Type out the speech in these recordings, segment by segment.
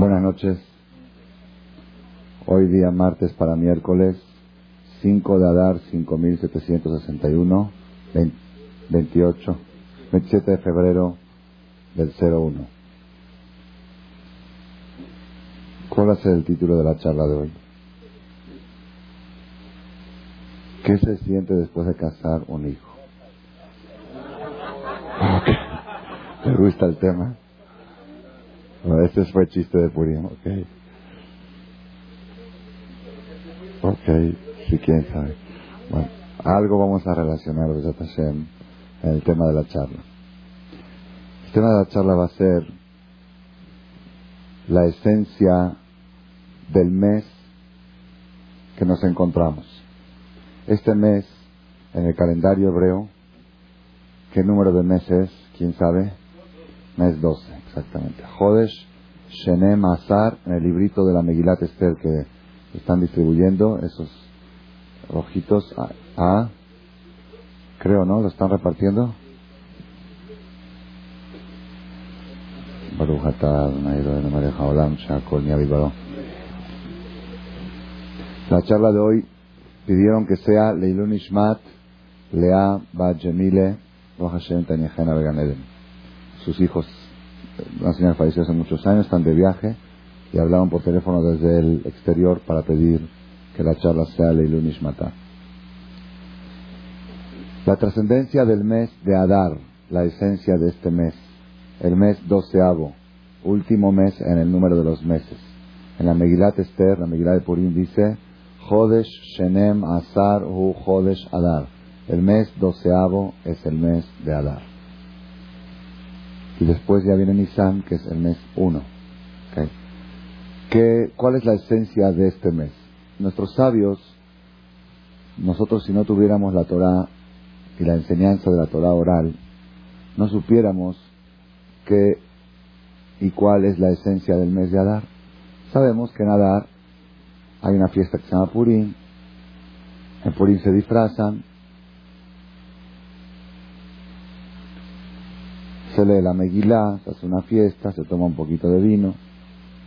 Buenas noches. Hoy día martes para miércoles 5 de Adar 5761 28 27 de febrero del 01. ¿Cuál va a ser el título de la charla de hoy? ¿Qué se siente después de casar un hijo? ¿Te gusta el tema? Bueno, este fue chiste de Purim, ok. Ok, si quién sabe. Bueno, algo vamos a relacionar, Hashem, en el tema de la charla. El tema de la charla va a ser la esencia del mes que nos encontramos. Este mes, en el calendario hebreo, ¿qué número de meses? ¿Quién sabe? Mes 12, exactamente. Jodesh Shenem Azar, en el librito de la Megilat Esther que están distribuyendo, esos rojitos a, creo, ¿no? ¿Lo están repartiendo? La charla de hoy pidieron que sea Leilun Ishmat, Lea Bat Jemile, Hashem Tanyehena Beganeden. Sus hijos, una señora falleció hace muchos años, están de viaje y hablaron por teléfono desde el exterior para pedir que la charla sea Leilun Ishmatá. La trascendencia del mes de Adar, la esencia de este mes, el mes doceavo, último mes en el número de los meses. En la Megilat Esther, la Megilat de Purim dice, Jodesh Shenem Azar Hu Jodesh Adar. El mes doceavo es el mes de Adar. Y después ya viene Nisan, que es el mes uno. ¿Qué, ¿Cuál es la esencia de este mes? Nuestros sabios, nosotros si no tuviéramos la Torah y la enseñanza de la Torah oral, no supiéramos qué y cuál es la esencia del mes de Adar. Sabemos que en Adar hay una fiesta que se llama Purim, en Purim se disfrazan, se lee la Megilá, se hace una fiesta, se toma un poquito de vino,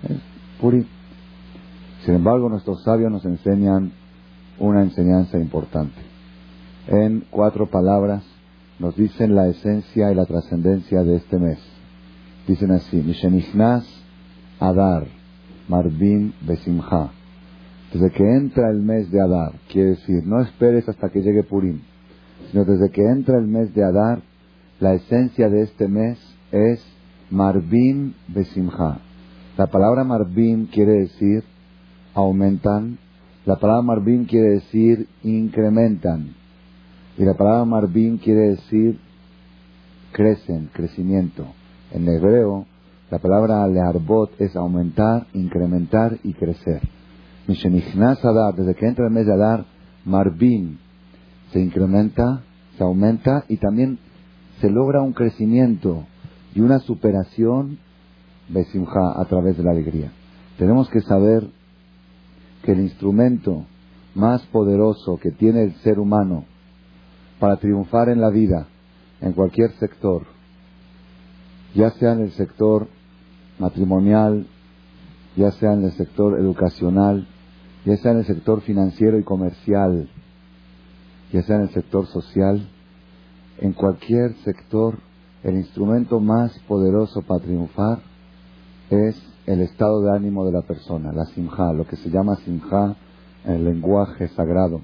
es Purim. Sin embargo, nuestros sabios nos enseñan una enseñanza importante. En cuatro palabras nos dicen la esencia y la trascendencia de este mes. Dicen así, Mishenichnas Adar, Marbin Besimha. Desde que entra el mes de Adar, quiere decir, no esperes hasta que llegue Purim, sino desde que entra el mes de Adar, la esencia de este mes es Marbim Besimha. La palabra Marbim quiere decir aumentan, la palabra Marbim quiere decir incrementan, y la palabra Marbim quiere decir crecen, crecimiento. En hebreo, la palabra learbot es aumentar, incrementar y crecer. Adar, desde que entra el mes de Adar, Marbim se incrementa, se aumenta y también se logra un crecimiento y una superación Besimha a través de la alegría. Tenemos que saber que el instrumento más poderoso que tiene el ser humano para triunfar en la vida, en cualquier sector, ya sea en el sector matrimonial, ya sea en el sector educacional, ya sea en el sector financiero y comercial, ya sea en el sector social, en cualquier sector, el instrumento más poderoso para triunfar es el estado de ánimo de la persona, la simja, lo que se llama simja en el lenguaje sagrado.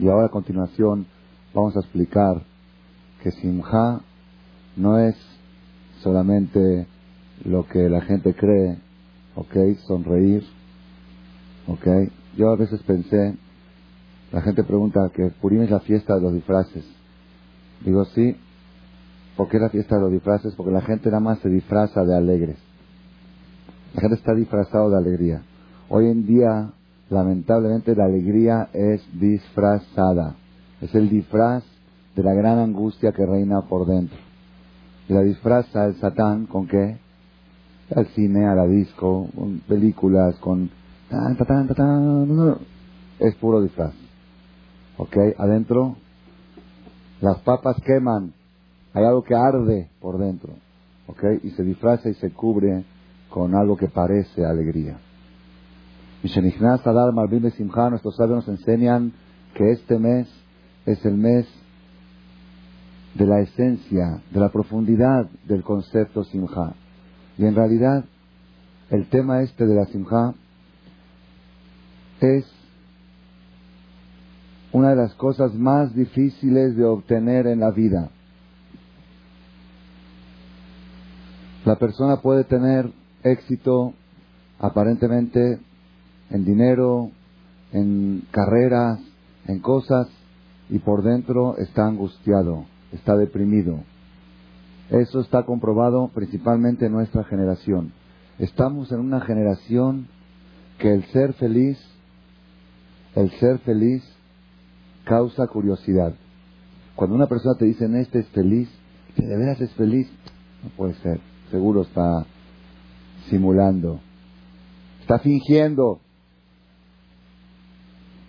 Y ahora a continuación vamos a explicar que simja no es solamente lo que la gente cree, ok, sonreír, ok. Yo a veces pensé, la gente pregunta que Purim es la fiesta de los disfraces. Digo, sí, ¿por qué la fiesta de los disfraces? Porque la gente nada más se disfraza de alegres. La gente está disfrazado de alegría. Hoy en día, lamentablemente, la alegría es disfrazada. Es el disfraz de la gran angustia que reina por dentro. Y la disfraza el Satán con qué? Al cine, a la disco, con películas, con... es puro disfraz. ¿Ok? Adentro, las papas queman. Hay algo que arde por dentro. ¿Ok? Y se disfraza y se cubre con algo que parece alegría. Nuestros sabios nos enseñan que este mes es el mes de la esencia, de la profundidad del concepto Simha. Y en realidad, el tema este de la Simha es una de las cosas más difíciles de obtener en la vida. La persona puede tener éxito aparentemente en dinero, en carreras, en cosas, y por dentro está angustiado, está deprimido. Eso está comprobado principalmente en nuestra generación. Estamos en una generación que el ser feliz, el ser feliz causa curiosidad. Cuando una persona te dice, este es feliz, que de veras es feliz, no puede ser. Seguro está simulando. Está fingiendo.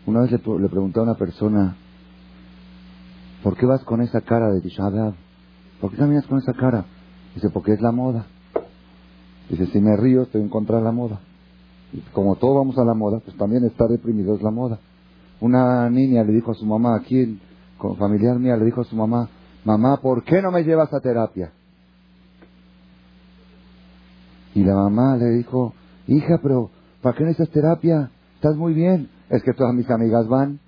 Una vez le, pregunté a una persona, ¿por qué vas con esa cara de Tisha ¿Por qué caminas con esa cara? Dice, porque es la moda. Dice, si me río, estoy en contra de la moda. Y como todos vamos a la moda, pues también estar deprimido es la moda. Una niña le dijo a su mamá, aquí, con familiar mía, le dijo a su mamá, mamá, ¿por qué no me llevas a terapia? Y la mamá le dijo, hija, pero ¿para qué necesitas terapia? Estás muy bien. Es que todas mis amigas van.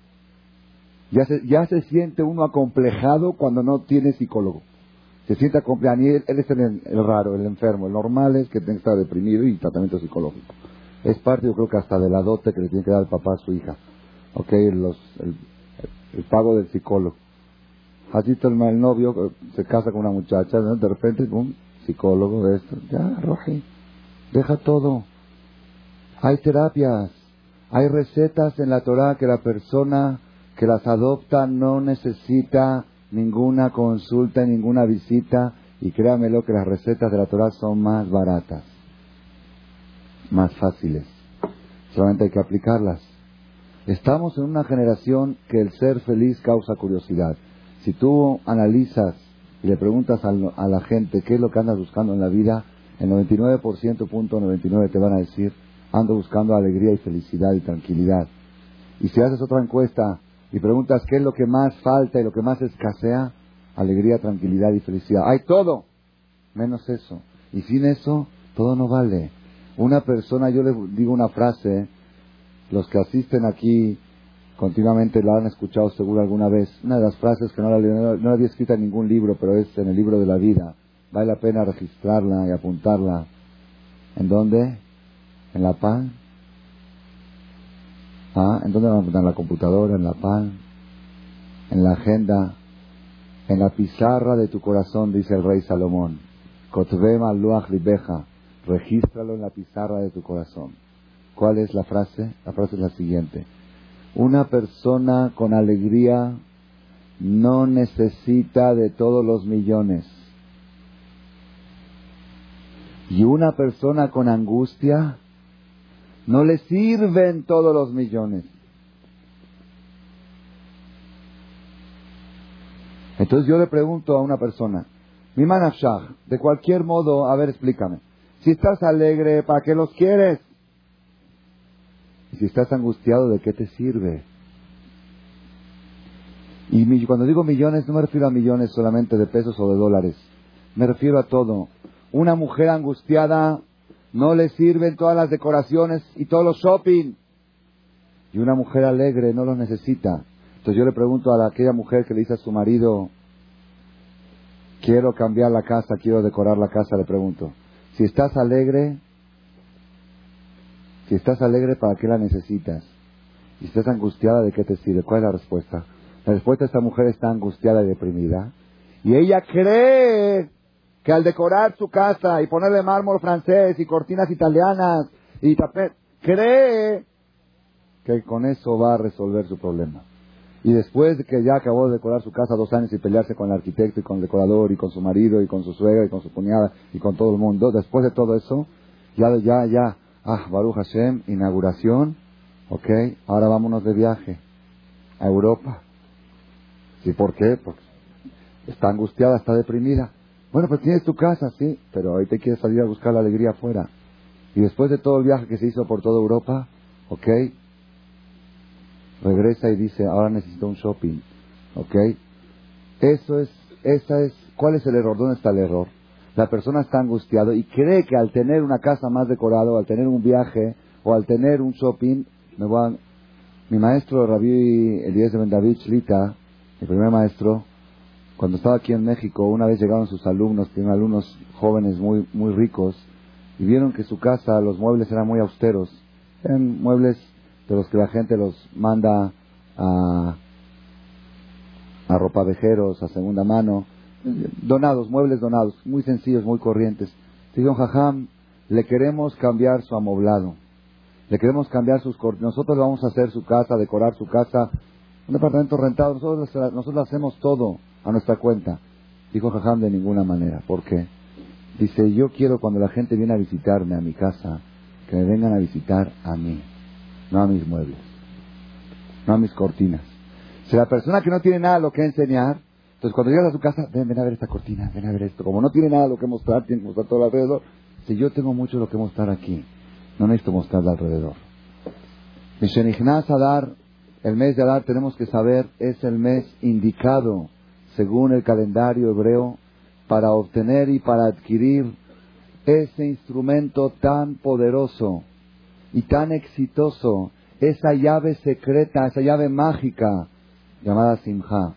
Ya se, ya se siente uno acomplejado cuando no tiene psicólogo. Se siente acomplejado. él, es el, raro, el enfermo. El normal es que estar deprimido y tratamiento psicológico. Es parte, yo creo que hasta de la dote que le tiene que dar el papá a su hija ok, los, el, pago del psicólogo. Así el, novio eh, se casa con una muchacha, de repente, un psicólogo esto, ya, Roji, deja todo. Hay terapias, hay recetas en la Torah que la persona que las adopta no necesita ninguna consulta, ninguna visita, y créamelo que las recetas de la Torah son más baratas, más fáciles. Solamente hay que aplicarlas. Estamos en una generación que el ser feliz causa curiosidad. Si tú analizas y le preguntas a, la gente qué es lo que andas buscando en la vida, el 99% punto 99 te van a decir, ando buscando alegría y felicidad y tranquilidad. Y si haces otra encuesta y preguntas qué es lo que más falta y lo que más escasea, alegría, tranquilidad y felicidad. Hay todo, menos eso. Y sin eso, todo no vale. Una persona, yo le digo una frase, los que asisten aquí continuamente la han escuchado seguro alguna vez. Una de las frases que no la, no había escrita en ningún libro, pero es en el libro de la vida. Vale la pena registrarla y apuntarla. ¿En dónde? ¿En la PAN? ¿Ah? ¿En dónde van a apuntar? ¿En la computadora? ¿En la PAN? ¿En la agenda? En la pizarra de tu corazón, dice el rey Salomón. Kotvema luach. Regístralo en la pizarra de tu corazón. ¿Cuál es la frase? La frase es la siguiente. Una persona con alegría no necesita de todos los millones. Y una persona con angustia no le sirven todos los millones. Entonces yo le pregunto a una persona, mi manafshah, de cualquier modo, a ver, explícame. Si estás alegre, ¿para qué los quieres? Si estás angustiado, ¿de qué te sirve? Y cuando digo millones, no me refiero a millones solamente de pesos o de dólares. Me refiero a todo. Una mujer angustiada no le sirven todas las decoraciones y todos los shopping. Y una mujer alegre no lo necesita. Entonces yo le pregunto a aquella mujer que le dice a su marido, quiero cambiar la casa, quiero decorar la casa, le pregunto, si estás alegre, si estás alegre, ¿para qué la necesitas? Y estás angustiada, ¿de qué te sirve? ¿Cuál es la respuesta? La respuesta es esta mujer está angustiada y deprimida. Y ella cree que al decorar su casa y ponerle mármol francés y cortinas italianas y tapet, cree que con eso va a resolver su problema. Y después de que ya acabó de decorar su casa dos años y pelearse con el arquitecto y con el decorador y con su marido y con su suegra y con su cuñada y con todo el mundo, después de todo eso, ya, ya, ya, Ah, Baruch Hashem, inauguración. Ok, ahora vámonos de viaje a Europa. ¿Sí por qué? Porque está angustiada, está deprimida. Bueno, pues tienes tu casa, sí, pero ahí te quieres salir a buscar la alegría afuera. Y después de todo el viaje que se hizo por toda Europa, ¿ok? Regresa y dice, ahora necesito un shopping, ¿ok? Eso es, esa es, ¿cuál es el error? ¿Dónde está el error? La persona está angustiado y cree que al tener una casa más decorada, al tener un viaje, o al tener un shopping, me voy. Mi maestro, Rabí Elías de Bendavich Lita, mi primer maestro, cuando estaba aquí en México, una vez llegaron sus alumnos, tienen alumnos jóvenes muy, muy ricos, y vieron que su casa, los muebles eran muy austeros. Eran muebles de los que la gente los manda a, a ropavejeros, a segunda mano, donados, muebles donados, muy sencillos, muy corrientes. Dijeron, jajam, le queremos cambiar su amoblado, le queremos cambiar sus nosotros le vamos a hacer su casa, decorar su casa, un departamento rentado, nosotros, nosotros hacemos todo a nuestra cuenta. Dijo Jajam de ninguna manera. ¿Por qué? Dice, yo quiero cuando la gente viene a visitarme a mi casa, que me vengan a visitar a mí, no a mis muebles, no a mis cortinas. Si la persona que no tiene nada lo que enseñar, entonces cuando llegas a su casa, ven, ven a ver esta cortina, ven a ver esto. Como no tiene nada lo que mostrar, tiene que mostrar todo alrededor. Si yo tengo mucho lo que mostrar aquí, no necesito mostrar alrededor. a dar el mes de Adar tenemos que saber es el mes indicado según el calendario hebreo para obtener y para adquirir ese instrumento tan poderoso y tan exitoso, esa llave secreta, esa llave mágica llamada Simha.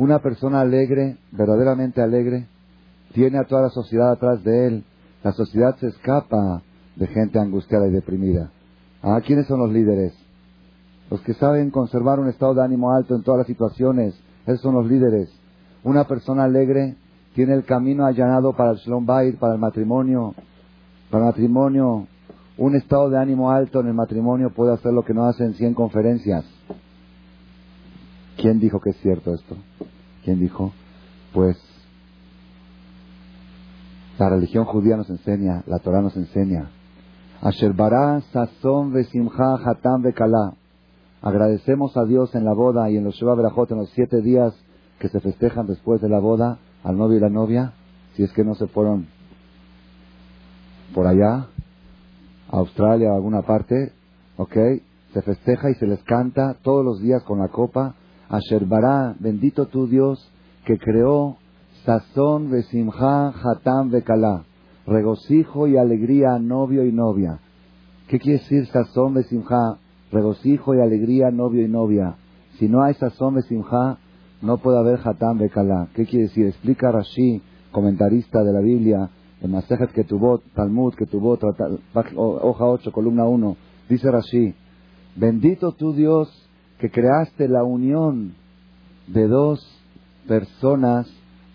Una persona alegre, verdaderamente alegre, tiene a toda la sociedad atrás de él. La sociedad se escapa de gente angustiada y deprimida. ¿Ah, ¿Quiénes son los líderes? Los que saben conservar un estado de ánimo alto en todas las situaciones. Esos son los líderes. Una persona alegre tiene el camino allanado para el Shalom para el matrimonio. Para el matrimonio, un estado de ánimo alto en el matrimonio puede hacer lo que no hacen 100 conferencias. ¿Quién dijo que es cierto esto? ¿Quién dijo? Pues la religión judía nos enseña, la Torah nos enseña. Asher bara sazón vesimcha hatam. Agradecemos a Dios en la boda y en los Sheva Berajot, en los siete días que se festejan después de la boda al novio y la novia, si es que no se fueron por allá, a Australia o alguna parte, ¿ok? Se festeja y se les canta todos los días con la copa. Asher bendito tu Dios, que creó sazón, besimha, hatam, bekala, regocijo y alegría novio y novia. ¿Qué quiere decir sazón, besimha, regocijo y alegría novio y novia? Si no hay sazón, besimha, no puede haber Hatam Bekala. ¿Qué quiere decir? Explica Rashi, comentarista de la Biblia, en Masejet Ketubot, Talmud Ketubot, hoja 8, columna 1. Dice Rashi, bendito tu Dios que creaste la unión de dos personas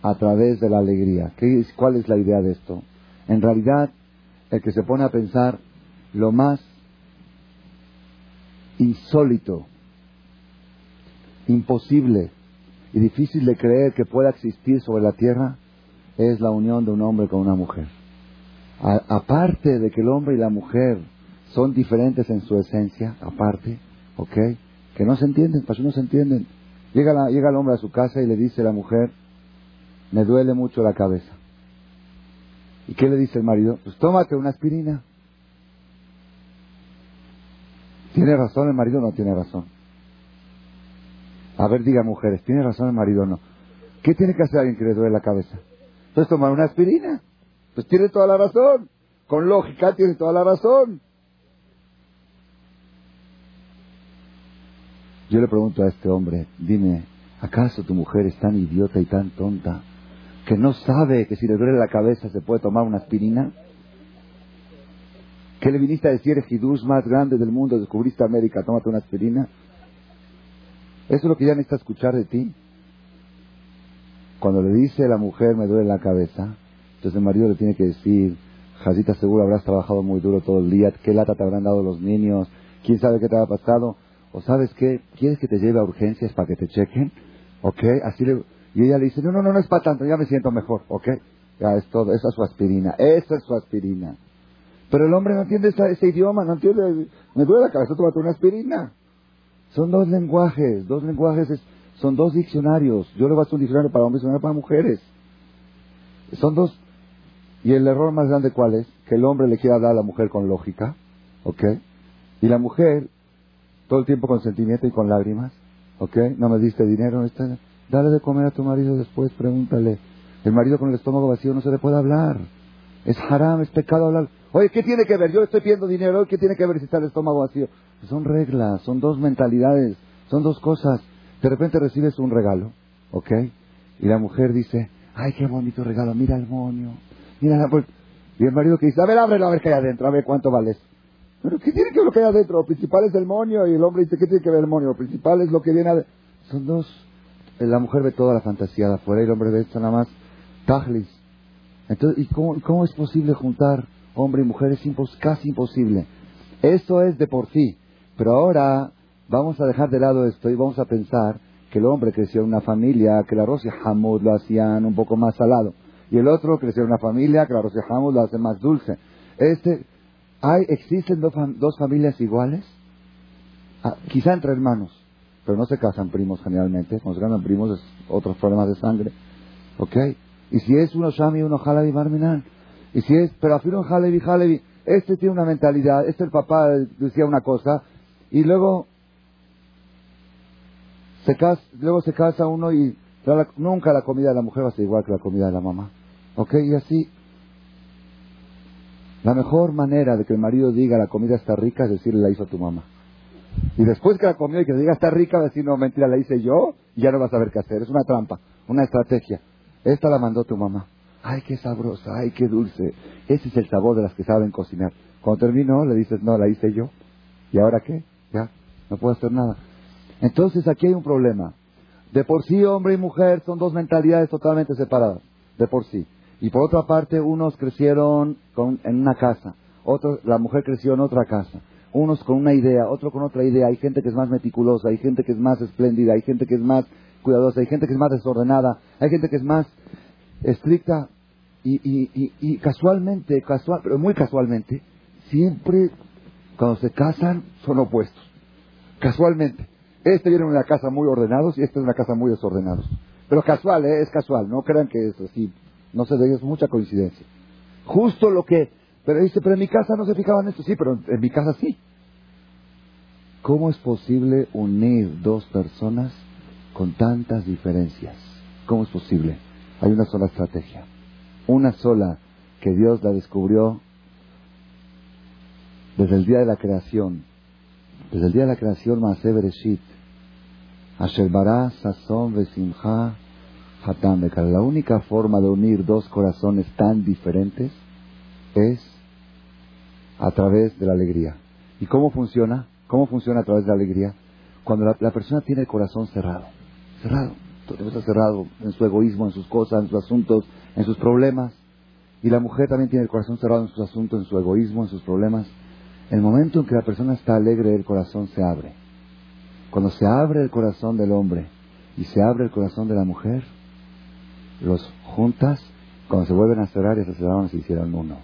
a través de la alegría. ¿Qué, ¿Cuál es la idea de esto? En realidad, el que se pone a pensar lo más insólito, imposible, y difícil de creer que pueda existir sobre la tierra es la unión de un hombre con una mujer. aparte de que el hombre y la mujer son diferentes en su esencia, aparte, ¿ok? Que no se entienden, para no se entienden. Llega, llega el hombre a su casa y le dice a la mujer, me duele mucho la cabeza. ¿Y qué le dice el marido? Pues tómate una aspirina. ¿Tiene razón el marido no tiene razón? A ver, diga mujeres, ¿tiene razón el marido o no? ¿Qué tiene que hacer alguien que le duele la cabeza? Pues tomar una aspirina. Pues tiene toda la razón. Con lógica tiene toda la razón. Yo le pregunto a este hombre, dime, ¿acaso tu mujer es tan idiota y tan tonta que no sabe que si le duele la cabeza se puede tomar una aspirina? ¿Qué le viniste a decir, el más grande del mundo, descubriste América, tómate una aspirina? Eso es lo que ya necesita escuchar de ti. Cuando le dice la mujer, me duele la cabeza, entonces el marido le tiene que decir, Jacita, seguro habrás trabajado muy duro todo el día, qué lata te habrán dado los niños, quién sabe qué te ha pasado, o sabes qué, ¿quieres que te lleve a urgencias para que te chequen? ¿Ok? Así y ella le dice, no, no, no, no es para tanto, ya me siento mejor, ¿ok? Ya es todo, esa es su aspirina, esa es su aspirina. Pero el hombre no entiende ese, idioma, no entiende, me duele la cabeza, tómate una aspirina. Son dos lenguajes, dos lenguajes, son dos diccionarios. Yo le voy a hacer un diccionario para hombres y un para mujeres. Son dos. ¿Y el error más grande cuál es? que el hombre le quiera dar a la mujer con lógica, ¿ok? Y la mujer, todo el tiempo con sentimiento y con lágrimas, ¿ok? No me diste dinero, este, dale de comer a tu marido después, pregúntale. El marido con el estómago vacío no se le puede hablar. Es haram, es pecado hablar. Oye, ¿qué tiene que ver? Yo estoy pidiendo dinero, ¿qué tiene que ver si está el estómago vacío? Son reglas, son dos mentalidades, son dos cosas. De repente recibes un regalo, ¿ok? Y la mujer dice, ay, qué bonito regalo, mira el moño, mira la... Y el marido que dice, a ver, ábrelo, a ver qué hay adentro, a ver cuánto vale Pero ¿qué tiene que ver lo que hay adentro? Lo principal es el moño y el hombre dice, ¿qué tiene que ver el moño? Lo principal es lo que viene adentro. Son dos. Eh, la mujer ve toda la fantasía de afuera y el hombre ve esto nada más. Tajlis. Entonces, ¿y cómo, cómo es posible juntar hombre y mujer? Es casi imposible. Eso es de por sí. Pero ahora vamos a dejar de lado esto y vamos a pensar que el hombre creció en una familia, que el arroz y lo hacían un poco más salado. Y el otro creció en una familia, que el arroz y lo hacen más dulce. Este, ¿hay, ¿Existen dos, dos familias iguales? Ah, quizá entre hermanos, pero no se casan primos generalmente. Cuando se casan primos es otros problemas de sangre. ¿Ok? Y si es uno Shami uno Halabi Barminan. Y si es, pero afirmo Halevi, Halevi, este tiene una mentalidad, este el papá decía una cosa, y luego se casa, luego se casa uno y nunca la comida de la mujer va a ser igual que la comida de la mamá. ¿Ok? Y así. La mejor manera de que el marido diga la comida está rica es decirle la hizo tu mamá. Y después que la comió y que diga está rica, va a decir no, mentira, la hice yo ya no vas a saber qué hacer. Es una trampa, una estrategia. Esta la mandó tu mamá. Ay, qué sabrosa, ay, qué dulce. Ese es el sabor de las que saben cocinar. Cuando terminó, le dices, no, la hice yo. ¿Y ahora qué? Ya, no puedo hacer nada. Entonces aquí hay un problema. De por sí hombre y mujer son dos mentalidades totalmente separadas, de por sí. Y por otra parte, unos crecieron en una casa, otros, la mujer creció en otra casa. Unos con una idea, otro con otra idea. Hay gente que es más meticulosa, hay gente que es más espléndida, hay gente que es más cuidadosa, hay gente que es más desordenada, hay gente que es más estricta. Y, y, y, casualmente, casual, pero muy casualmente, siempre cuando se casan son opuestos. Casualmente. Este viene de una casa muy ordenados y este de una casa muy desordenados. Pero casual, ¿eh? es casual, no crean que es así. No se ve, es mucha coincidencia. Justo lo que... Pero dice, pero en mi casa no se fijaban esto. Sí, pero en mi casa sí. ¿Cómo es posible unir dos personas con tantas diferencias? ¿Cómo es posible? Hay una sola estrategia. Una sola que Dios la descubrió desde el día de la creación. Desde el día de la creación, Maase Bereshit la única forma de unir dos corazones tan diferentes es a través de la alegría. ¿Y cómo funciona? ¿Cómo funciona a través de la alegría? Cuando la, persona tiene el corazón cerrado, cerrado, todo está cerrado en su egoísmo, en sus cosas, en sus asuntos, en sus problemas. Y la mujer también tiene el corazón cerrado en sus asuntos, en su egoísmo, en sus problemas. El momento en que la persona está alegre, el corazón se abre. Cuando se abre el corazón del hombre y se abre el corazón de la mujer, los juntas, cuando se vuelven a cerrar y se cerraron, se hicieron uno.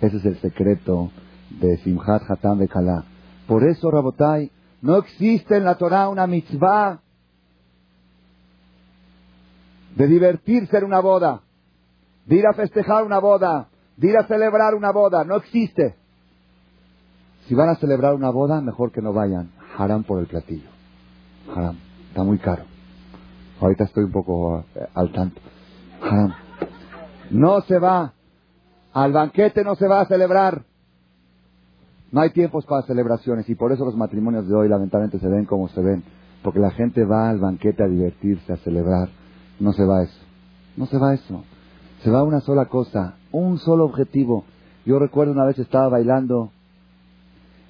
Ese es el secreto de Simhat Hatam Bekala. Por eso, Rabotai, no existe en la Torah una mitzvah de divertirse en una boda, de ir a festejar una boda, de ir a celebrar una boda. No existe. Si van a celebrar una boda, mejor que no vayan. Harán por el platillo. Haram. Está muy caro. Ahorita estoy un poco eh, al tanto. No se va. Al banquete no se va a celebrar. No hay tiempos para celebraciones y por eso los matrimonios de hoy lamentablemente se ven como se ven. Porque la gente va al banquete a divertirse, a celebrar. No se va eso. No se va eso. Se va una sola cosa, un solo objetivo. Yo recuerdo una vez estaba bailando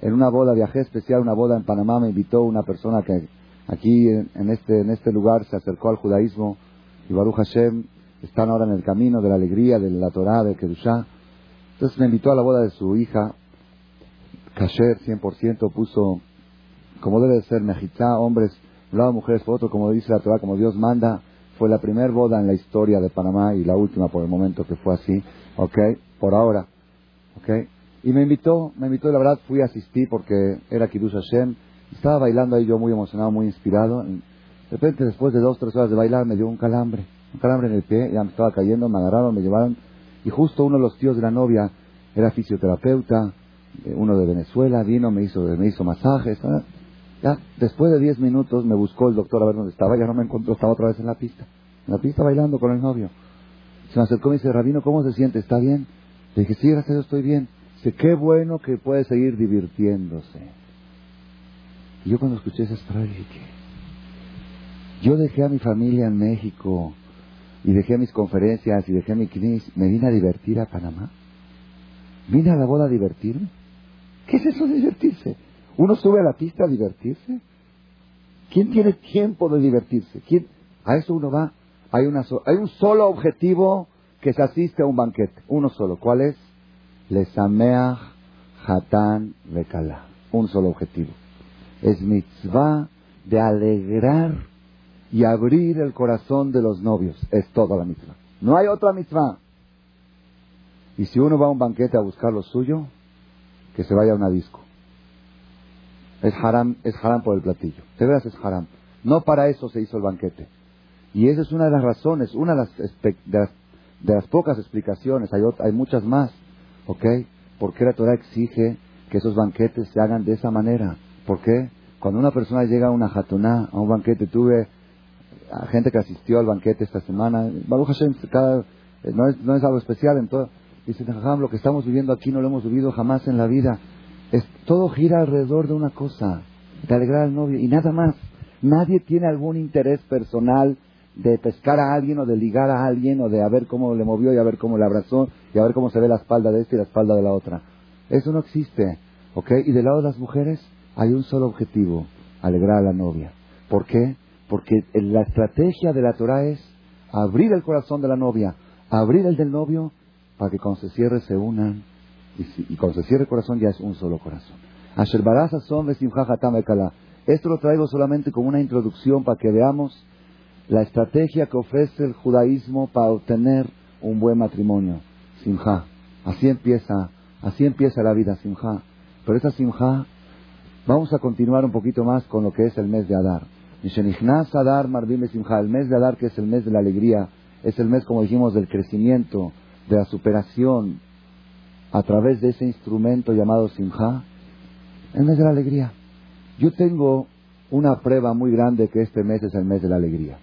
en una boda, viajé especial, una boda en Panamá, me invitó una persona que aquí en este, en este lugar se acercó al judaísmo y Baruch Hashem están ahora en el camino de la alegría, de la Torah, de Kedushá. Entonces me invitó a la boda de su hija, Kasher 100%, puso, como debe de ser, Mejitá, hombres, un lado mujeres por otro, como dice la Torah, como Dios manda. Fue la primera boda en la historia de Panamá y la última por el momento que fue así, ¿ok? Por ahora, ¿ok? Y me invitó, me invitó, y la verdad fui a asistir porque era Kiddush Hashem estaba bailando ahí yo muy emocionado, muy inspirado. De repente, después de dos, tres horas de bailar, me dio un calambre. Un calambre en el pie, ya me estaba cayendo, me agarraron, me llevaron. Y justo uno de los tíos de la novia era fisioterapeuta, eh, uno de Venezuela, vino, me hizo, me hizo masajes. Ya, después de 10 minutos me buscó el doctor a ver dónde estaba, ya no me encontró, estaba otra vez en la pista. En la pista bailando con el novio. Se me acercó y me dice, Rabino, ¿cómo se siente? ¿Está bien? Le dije, sí, gracias a Dios estoy bien. Dice, qué bueno que puede seguir divirtiéndose. Y yo cuando escuché esa palabras dije. Yo dejé a mi familia en México y dejé mis conferencias y dejé mi clinic, me vine a divertir a Panamá. ¿Vine a la boda a divertirme? ¿Qué es eso de divertirse? ¿Uno sube a la pista a divertirse? ¿Quién tiene tiempo de divertirse? ¿Quién? A eso uno va. Hay, una hay un solo objetivo que se asiste a un banquete. Uno solo. ¿Cuál es? Lesameach Hatán Bekala. Un solo objetivo. Es mitzvah de alegrar y abrir el corazón de los novios. Es toda la mitzvah. No hay otra mitzvah. Y si uno va a un banquete a buscar lo suyo, que se vaya a una disco. Es haram, es haram por el platillo. De veras es haram. No para eso se hizo el banquete. Y esa es una de las razones, una de las, de las, pocas explicaciones, hay, hay muchas más, ¿ok? ¿Por qué la Torah exige que esos banquetes se hagan de esa manera? ¿Por qué? Cuando una persona llega a una jatuná, a un banquete, tuve gente que asistió al banquete esta semana, Baruch Hashem, cada, no, es, no es algo especial en todo, Dice lo que estamos viviendo aquí no lo hemos vivido jamás en la vida. Es, todo gira alrededor de una cosa, de alegrar al novio y nada más. Nadie tiene algún interés personal de pescar a alguien o de ligar a alguien o de a ver cómo le movió y a ver cómo le abrazó y a ver cómo se ve la espalda de este y la espalda de la otra. Eso no existe. ¿Ok? Y del lado de las mujeres hay un solo objetivo, alegrar a la novia. ¿Por qué? Porque la estrategia de la Torah es abrir el corazón de la novia, abrir el del novio para que cuando se cierre se unan y, cuando se cierre el corazón ya es un solo corazón. Esto lo traigo solamente como una introducción para que veamos la estrategia que ofrece el judaísmo para obtener un buen matrimonio. Simha. Así empieza, así empieza la vida, Simha. Pero esa Simha, vamos a continuar un poquito más con lo que es el mes de Adar. Adar El mes de Adar, que es el mes de la alegría, es el mes, como dijimos, del crecimiento, de la superación a través de ese instrumento llamado Simha, el mes de la alegría. Yo tengo una prueba muy grande que este mes es el mes de la alegría.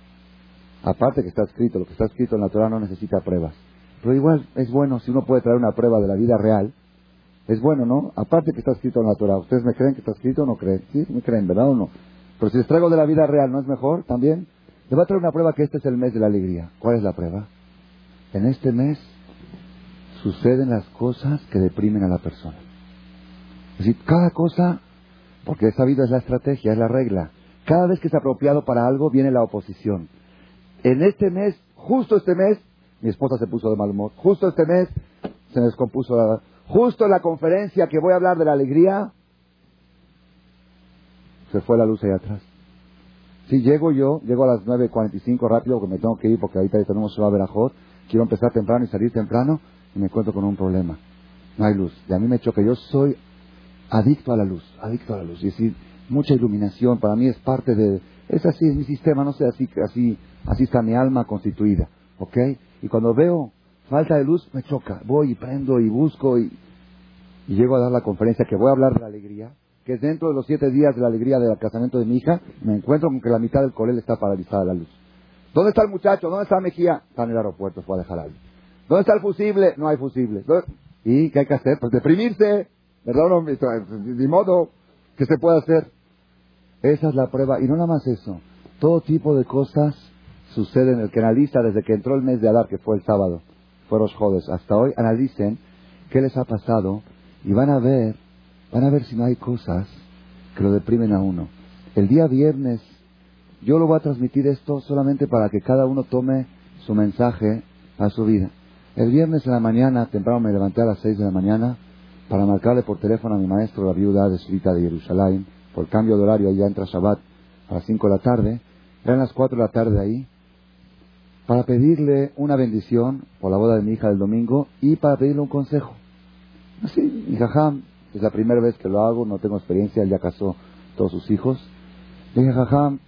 Aparte que está escrito, lo que está escrito en la Torah no necesita pruebas. Pero igual es bueno si uno puede traer una prueba de la vida real. Es bueno, ¿no? Aparte que está escrito en la Torah. ¿Ustedes me creen que está escrito o no creen? Sí, me creen, ¿verdad o no? Pero si les traigo de la vida real, ¿no es mejor también? Les voy a traer una prueba que este es el mes de la alegría. ¿Cuál es la prueba? En este mes suceden las cosas que deprimen a la persona. Es decir, cada cosa, porque esa vida es la estrategia, es la regla. Cada vez que es apropiado para algo, viene la oposición. En este mes, justo este mes, mi esposa se puso de mal humor. Justo este mes, se me descompuso la... Justo en la conferencia que voy a hablar de la alegría, se fue la luz ahí atrás. Si llego yo, llego a las 9.45 rápido, porque me tengo que ir, porque ahorita tenemos a Verajot, quiero empezar temprano y salir temprano, y me encuentro con un problema. No hay luz. Y a mí me choca. Yo soy adicto a la luz, adicto a la luz. Es decir, mucha iluminación para mí es parte de... Es así, es mi sistema, no sé, así, así, así está mi alma constituida. ¿Ok? Y cuando veo falta de luz, me choca. Voy y prendo y busco y, y llego a dar la conferencia que voy a hablar de la alegría, que dentro de los siete días de la alegría del casamiento de mi hija, me encuentro con que la mitad del colel está paralizada la luz. ¿Dónde está el muchacho? ¿Dónde está Mejía? Está en el aeropuerto, fue a dejar algo. ¿Dónde está el fusible? No hay fusible. ¿Y qué hay que hacer? Pues deprimirse. ¿Verdad? No, de modo que se puede hacer. Esa es la prueba. Y no nada más eso. Todo tipo de cosas suceden. El que analiza desde que entró el mes de Adar, que fue el sábado, fue los jodes, hasta hoy, analicen qué les ha pasado y van a ver, van a ver si no hay cosas que lo deprimen a uno. El día viernes, yo lo voy a transmitir esto solamente para que cada uno tome su mensaje a su vida. El viernes en la mañana, temprano me levanté a las seis de la mañana para marcarle por teléfono a mi maestro, la viuda de de Jerusalén, por cambio de horario, allá entra Shabbat a las cinco de la tarde, eran las cuatro de la tarde ahí, para pedirle una bendición por la boda de mi hija del domingo y para pedirle un consejo. Así, mi jajam, es la primera vez que lo hago, no tengo experiencia, él ya casó todos sus hijos. Dije, jajam,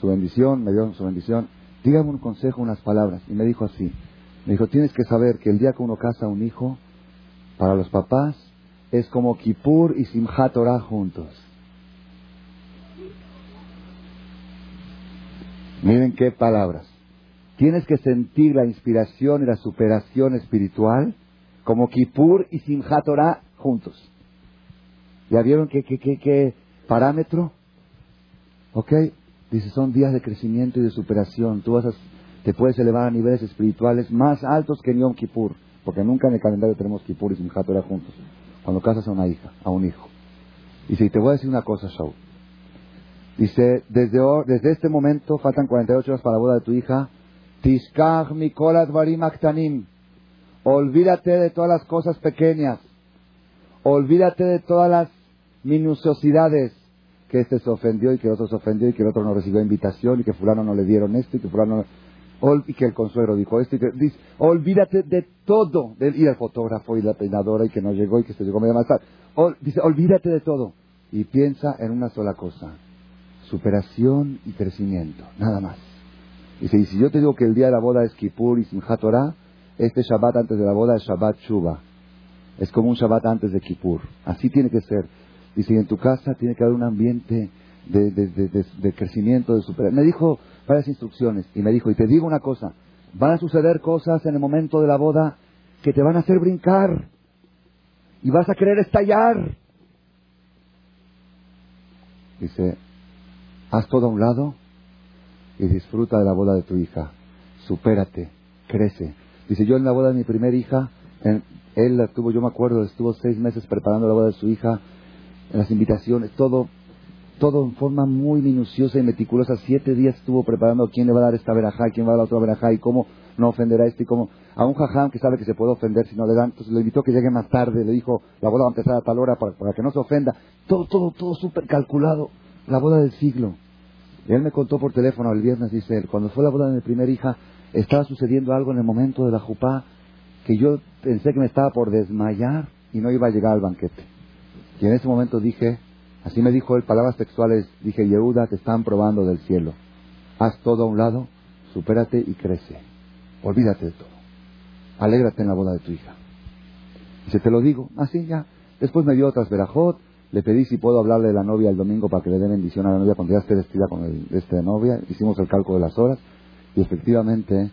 su bendición, me dio su bendición, dígame un consejo, unas palabras. Y me dijo así, me dijo, tienes que saber que el día que uno casa a un hijo, Para los papás es como Kippur y Simchat Torah juntos. Miren qué palabras. Tienes que sentir la inspiración y la superación espiritual como Kippur y Simchat Torah juntos. ¿Ya vieron qué, qué, qué, parámetro? ¿Ok? Dice, son días de crecimiento y de superación. Tú vas a, te puedes elevar a niveles espirituales más altos que en Yom Kippur. Porque nunca en el calendario tenemos Kippur y Simchat Torah juntos. Cuando casas a una hija, a un hijo. Dice, y te voy a decir una cosa, Shaul. Dice, desde, desde este momento, faltan 48 horas para la boda de tu hija, Tishkach Mikolat Barim Aktanim. Olvídate de todas las cosas pequeñas. Olvídate de todas las minuciosidades. Que este se ofendió y que el otro se ofendió y que el otro no recibió invitación y que fulano no le dieron esto y que fulano y que el consuelo dijo esto y que dice, olvídate de todo, ir al fotógrafo y la peinadora y que no llegó y que se llegó medio más tarde. dice, olvídate de todo y piensa en una sola cosa, superación y crecimiento, nada más. Y si yo te digo que el día de la boda es Kippur y Simchat este Shabbat antes de la boda es Shabbat Shuba. Es como un Shabbat antes de Kippur. Así tiene que ser. Dice, y en tu casa tiene que haber un ambiente de, de, crecimiento, de superación. Me dijo varias instrucciones y me dijo, y te digo una cosa, van a suceder cosas en el momento de la boda que te van a hacer brincar y vas a querer estallar. Dice, haz todo a un lado y disfruta de la boda de tu hija. Supérate, crece. Dice, yo en la boda de mi primera hija, él la tuvo, yo me acuerdo, estuvo seis meses preparando la boda de su hija, las invitaciones, todo, todo en forma muy minuciosa y meticulosa. Siete días estuvo preparando quién le va a dar esta verajá, quién va a dar la otra verajá y cómo no ofender a este y cómo. A un jajam que sabe que se puede ofender si no le dan, entonces le invitó que llegue más tarde, le dijo, la boda va a empezar a tal hora para, para que no se ofenda. Todo, todo, todo súper calculado. La boda del siglo. Y él me contó por teléfono el viernes, dice él, cuando fue la boda de mi primera hija, estaba sucediendo algo en el momento de la jupá que yo pensé que me estaba por desmayar y no iba a llegar al banquete. Y en ese momento dije, así me dijo él, palabras textuales, dije, Yehuda, te están probando del cielo. Haz todo a un lado, supérate y crece. Olvídate de todo. Alégrate en la boda de tu hija. Y se te lo digo, así ya. Después me dio otras verajot, le pedí si puedo hablarle de la novia el domingo para que le dé bendición a la novia cuando ya esté vestida con el, este novia. Hicimos el cálculo de las horas y efectivamente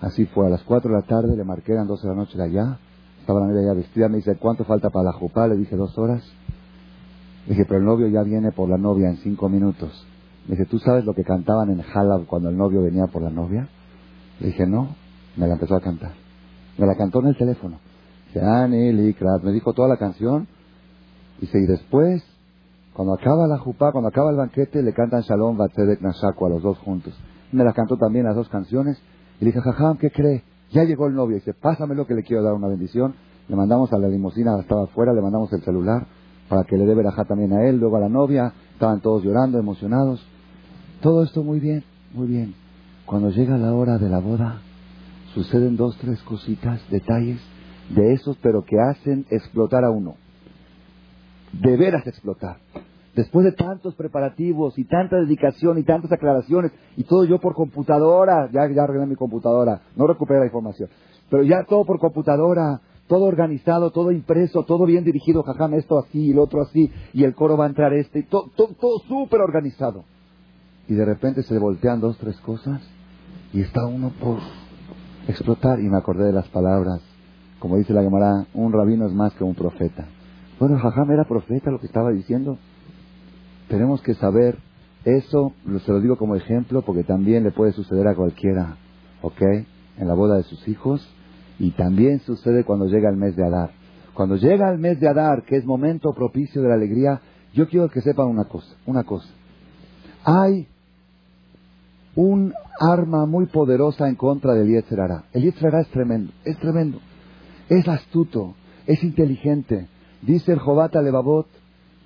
así fue. A las 4 de la tarde le marqué, eran 12 de la noche de allá. Estaba la novia ya vestida. Me dice, ¿cuánto falta para la jupá? Le dije, dos horas. Le dije, pero el novio ya viene por la novia en cinco minutos. Me dice, ¿tú sabes lo que cantaban en Halab cuando el novio venía por la novia? Le dije, no. Me la empezó a cantar. Me la cantó en el teléfono. Me dijo toda la canción Dice, y después, cuando acaba la jupá, cuando acaba el banquete, le cantan Shalom, Batzedek, Nashaku a los dos juntos. Me la cantó también las dos canciones. Y le dije, jajam, ¿qué cree? Ya llegó el novio. Y dice, pásame lo que le quiero dar una bendición. Le mandamos a la limusina, estaba afuera, le mandamos el celular para que le dé verajá también a él, luego a la novia. Estaban todos llorando, emocionados. Todo esto muy bien, muy bien. Cuando llega la hora de la boda, suceden dos, tres cositas, detalles de esos, pero que hacen explotar a uno de veras explotar. Después de tantos preparativos y tanta dedicación y tantas aclaraciones, y todo yo por computadora, ya, ya arreglé mi computadora, no recuperé la información, pero ya todo por computadora, todo organizado, todo impreso, todo bien dirigido, jajam, esto así y el otro así, y el coro va a entrar este, todo, todo, todo súper organizado. Y de repente se voltean dos, tres cosas, y está uno por explotar, y me acordé de las palabras, como dice la Gemara, un rabino es más que un profeta. Bueno, Jajam era profeta lo que estaba diciendo. Tenemos que saber eso, se lo digo como ejemplo porque también le puede suceder a cualquiera, ¿ok? En la boda de sus hijos y también sucede cuando llega el mes de Adar. Cuando llega el mes de Adar, que es momento propicio de la alegría, yo quiero que sepan una cosa, una cosa. Hay un arma muy poderosa en contra del Yetzerara. El Yetzerara es tremendo, es tremendo. Es astuto, es inteligente, Dice el Jobata Levavot,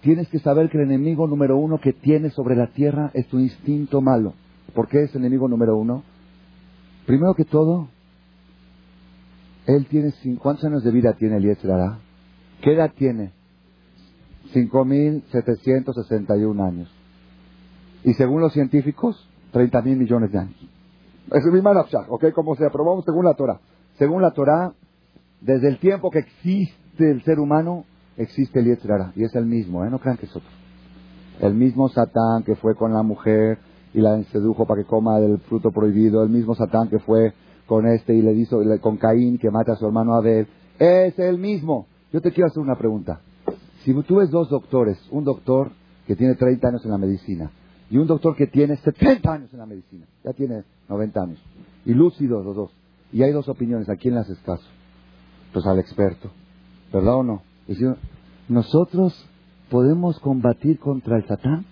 tienes que saber que el enemigo número uno que tienes sobre la tierra es tu instinto malo. ¿Por qué es el enemigo número uno? Primero que todo, él tiene, ¿cuántos años de vida tiene Eliezer ¿Qué edad tiene? 5.761 años. Y según los científicos, 30.000 millones de años. Es mi ¿ok? Como se aprobamos según la Torah. Según la Torah, desde el tiempo que existe el ser humano, existe el Yetzirah. Y es el mismo, ¿eh? No crean que es otro. El mismo Satán que fue con la mujer y la sedujo para que coma del fruto prohibido. El mismo Satán que fue con este y le hizo con Caín que mata a su hermano Abel. Es el mismo. Yo te quiero hacer una pregunta. Si tú ves dos doctores, un doctor que tiene 30 años en la medicina y un doctor que tiene 70 años en la medicina, ya tiene 90 años, y lúcidos los dos, y hay dos opiniones, ¿a quién le haces caso? Pues al experto, ¿verdad o no? Nosotros podemos combatir contra el Satán,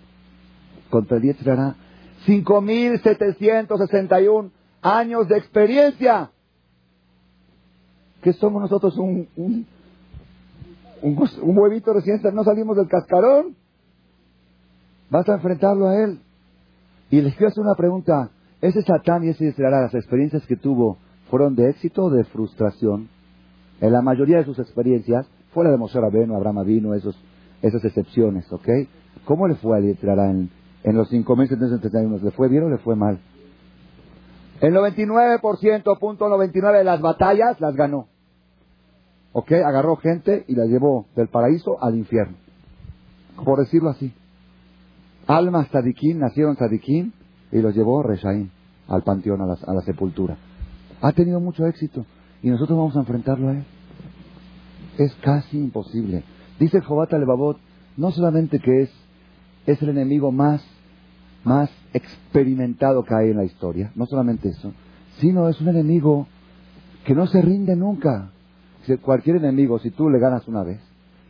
contra el Yetzirah, 5.761 años de experiencia. ¿Qué somos nosotros? Un, un, un, huevito recién, no salimos del cascarón. Vas a enfrentarlo a él. Y les quiero hacer una pregunta. ¿Ese Satán y ese Yetzirah, las experiencias que tuvo, fueron de éxito o de frustración? En la mayoría de sus experiencias, fuera de Moshe Rabbeinu, Abraham Avino, esos, esas excepciones, ¿ok? ¿Cómo le fue a Yetzirah en, en los 5.731? ¿Le fue bien o le fue mal? El 99%, punto 99 de las batallas las ganó. ¿Ok? Agarró gente y la llevó del paraíso al infierno. Por decirlo así. Almas Tadiquín, nacieron Tadiquín y los llevó Reshaim al panteón, a a la sepultura. Ha tenido mucho éxito y nosotros vamos a enfrentarlo a él. Es casi imposible. Dice Jobat Levavot, no solamente que es, es el enemigo más más experimentado que hay en la historia. No solamente eso, sino es un enemigo que no se rinde nunca. Cualquier enemigo, si tú le ganas una vez,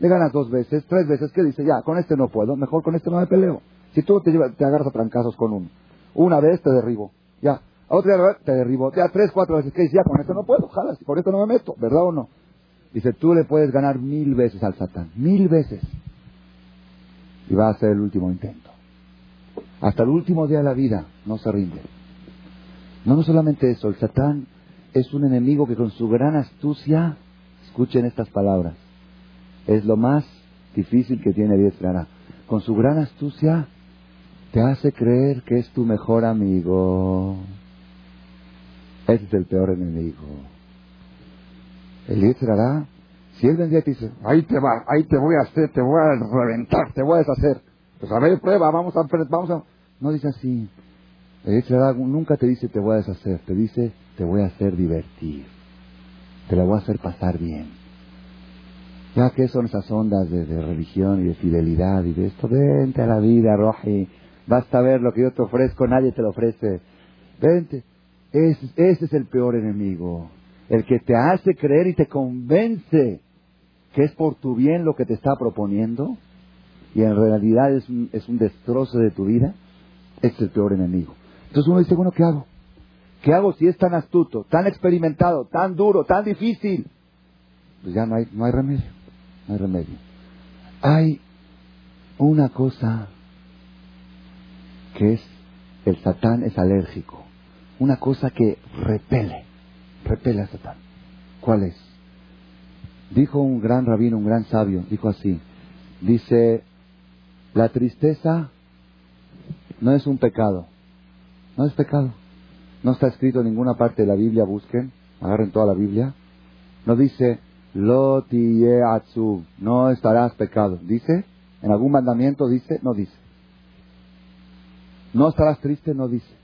le ganas dos veces, tres veces, ¿qué dice? Ya, con este no puedo, mejor con este no me peleo. Si tú te, te agarras a trancazos con uno, una vez te derribo, ya, otra vez te derribo, ya tres, cuatro veces, ¿qué dice? Ya, con esto no puedo, jala, si con esto no me meto, ¿verdad o no? Dice, tú le puedes ganar mil veces al Satán, mil veces. Y va a ser el último intento. Hasta el último día de la vida no se rinde. No, no solamente eso, el Satán es un enemigo que con su gran astucia, escuchen estas palabras, es lo más difícil que tiene Dios Con su gran astucia te hace creer que es tu mejor amigo. Ese es el peor enemigo. El Yetzirah, si él vendría y te dice, ahí te va, ahí te voy a hacer, te voy a reventar, te voy a deshacer. Pues a ver, prueba, vamos a, vamos a... No dice así. El nunca te dice te voy a deshacer, te dice te voy a hacer divertir. Te la voy a hacer pasar bien. Ya que son esas ondas de, religión y de fidelidad y de esto, vente a la vida, Roji. Basta ver lo que yo te ofrezco, nadie te lo ofrece. Vente. Ese es el peor enemigo. El que te hace creer y te convence que es por tu bien lo que te está proponiendo y en realidad es un, es un destrozo de tu vida, es el peor enemigo. Entonces uno dice, bueno, ¿qué hago? ¿Qué hago si es tan astuto, tan experimentado, tan duro, tan difícil? Pues ya no hay, no hay remedio, no hay remedio. Hay una cosa que es, el Satán es alérgico, una cosa que repele, repele a Satán. ¿Cuál es? Dijo un gran rabino, un gran sabio, dijo así, dice, la tristeza no es un pecado. No es pecado. No está escrito en ninguna parte de la Biblia, busquen, agarren toda la Biblia. No dice, lo no estarás pecado. ¿Dice? ¿En algún mandamiento dice? No dice. No estarás triste, no dice.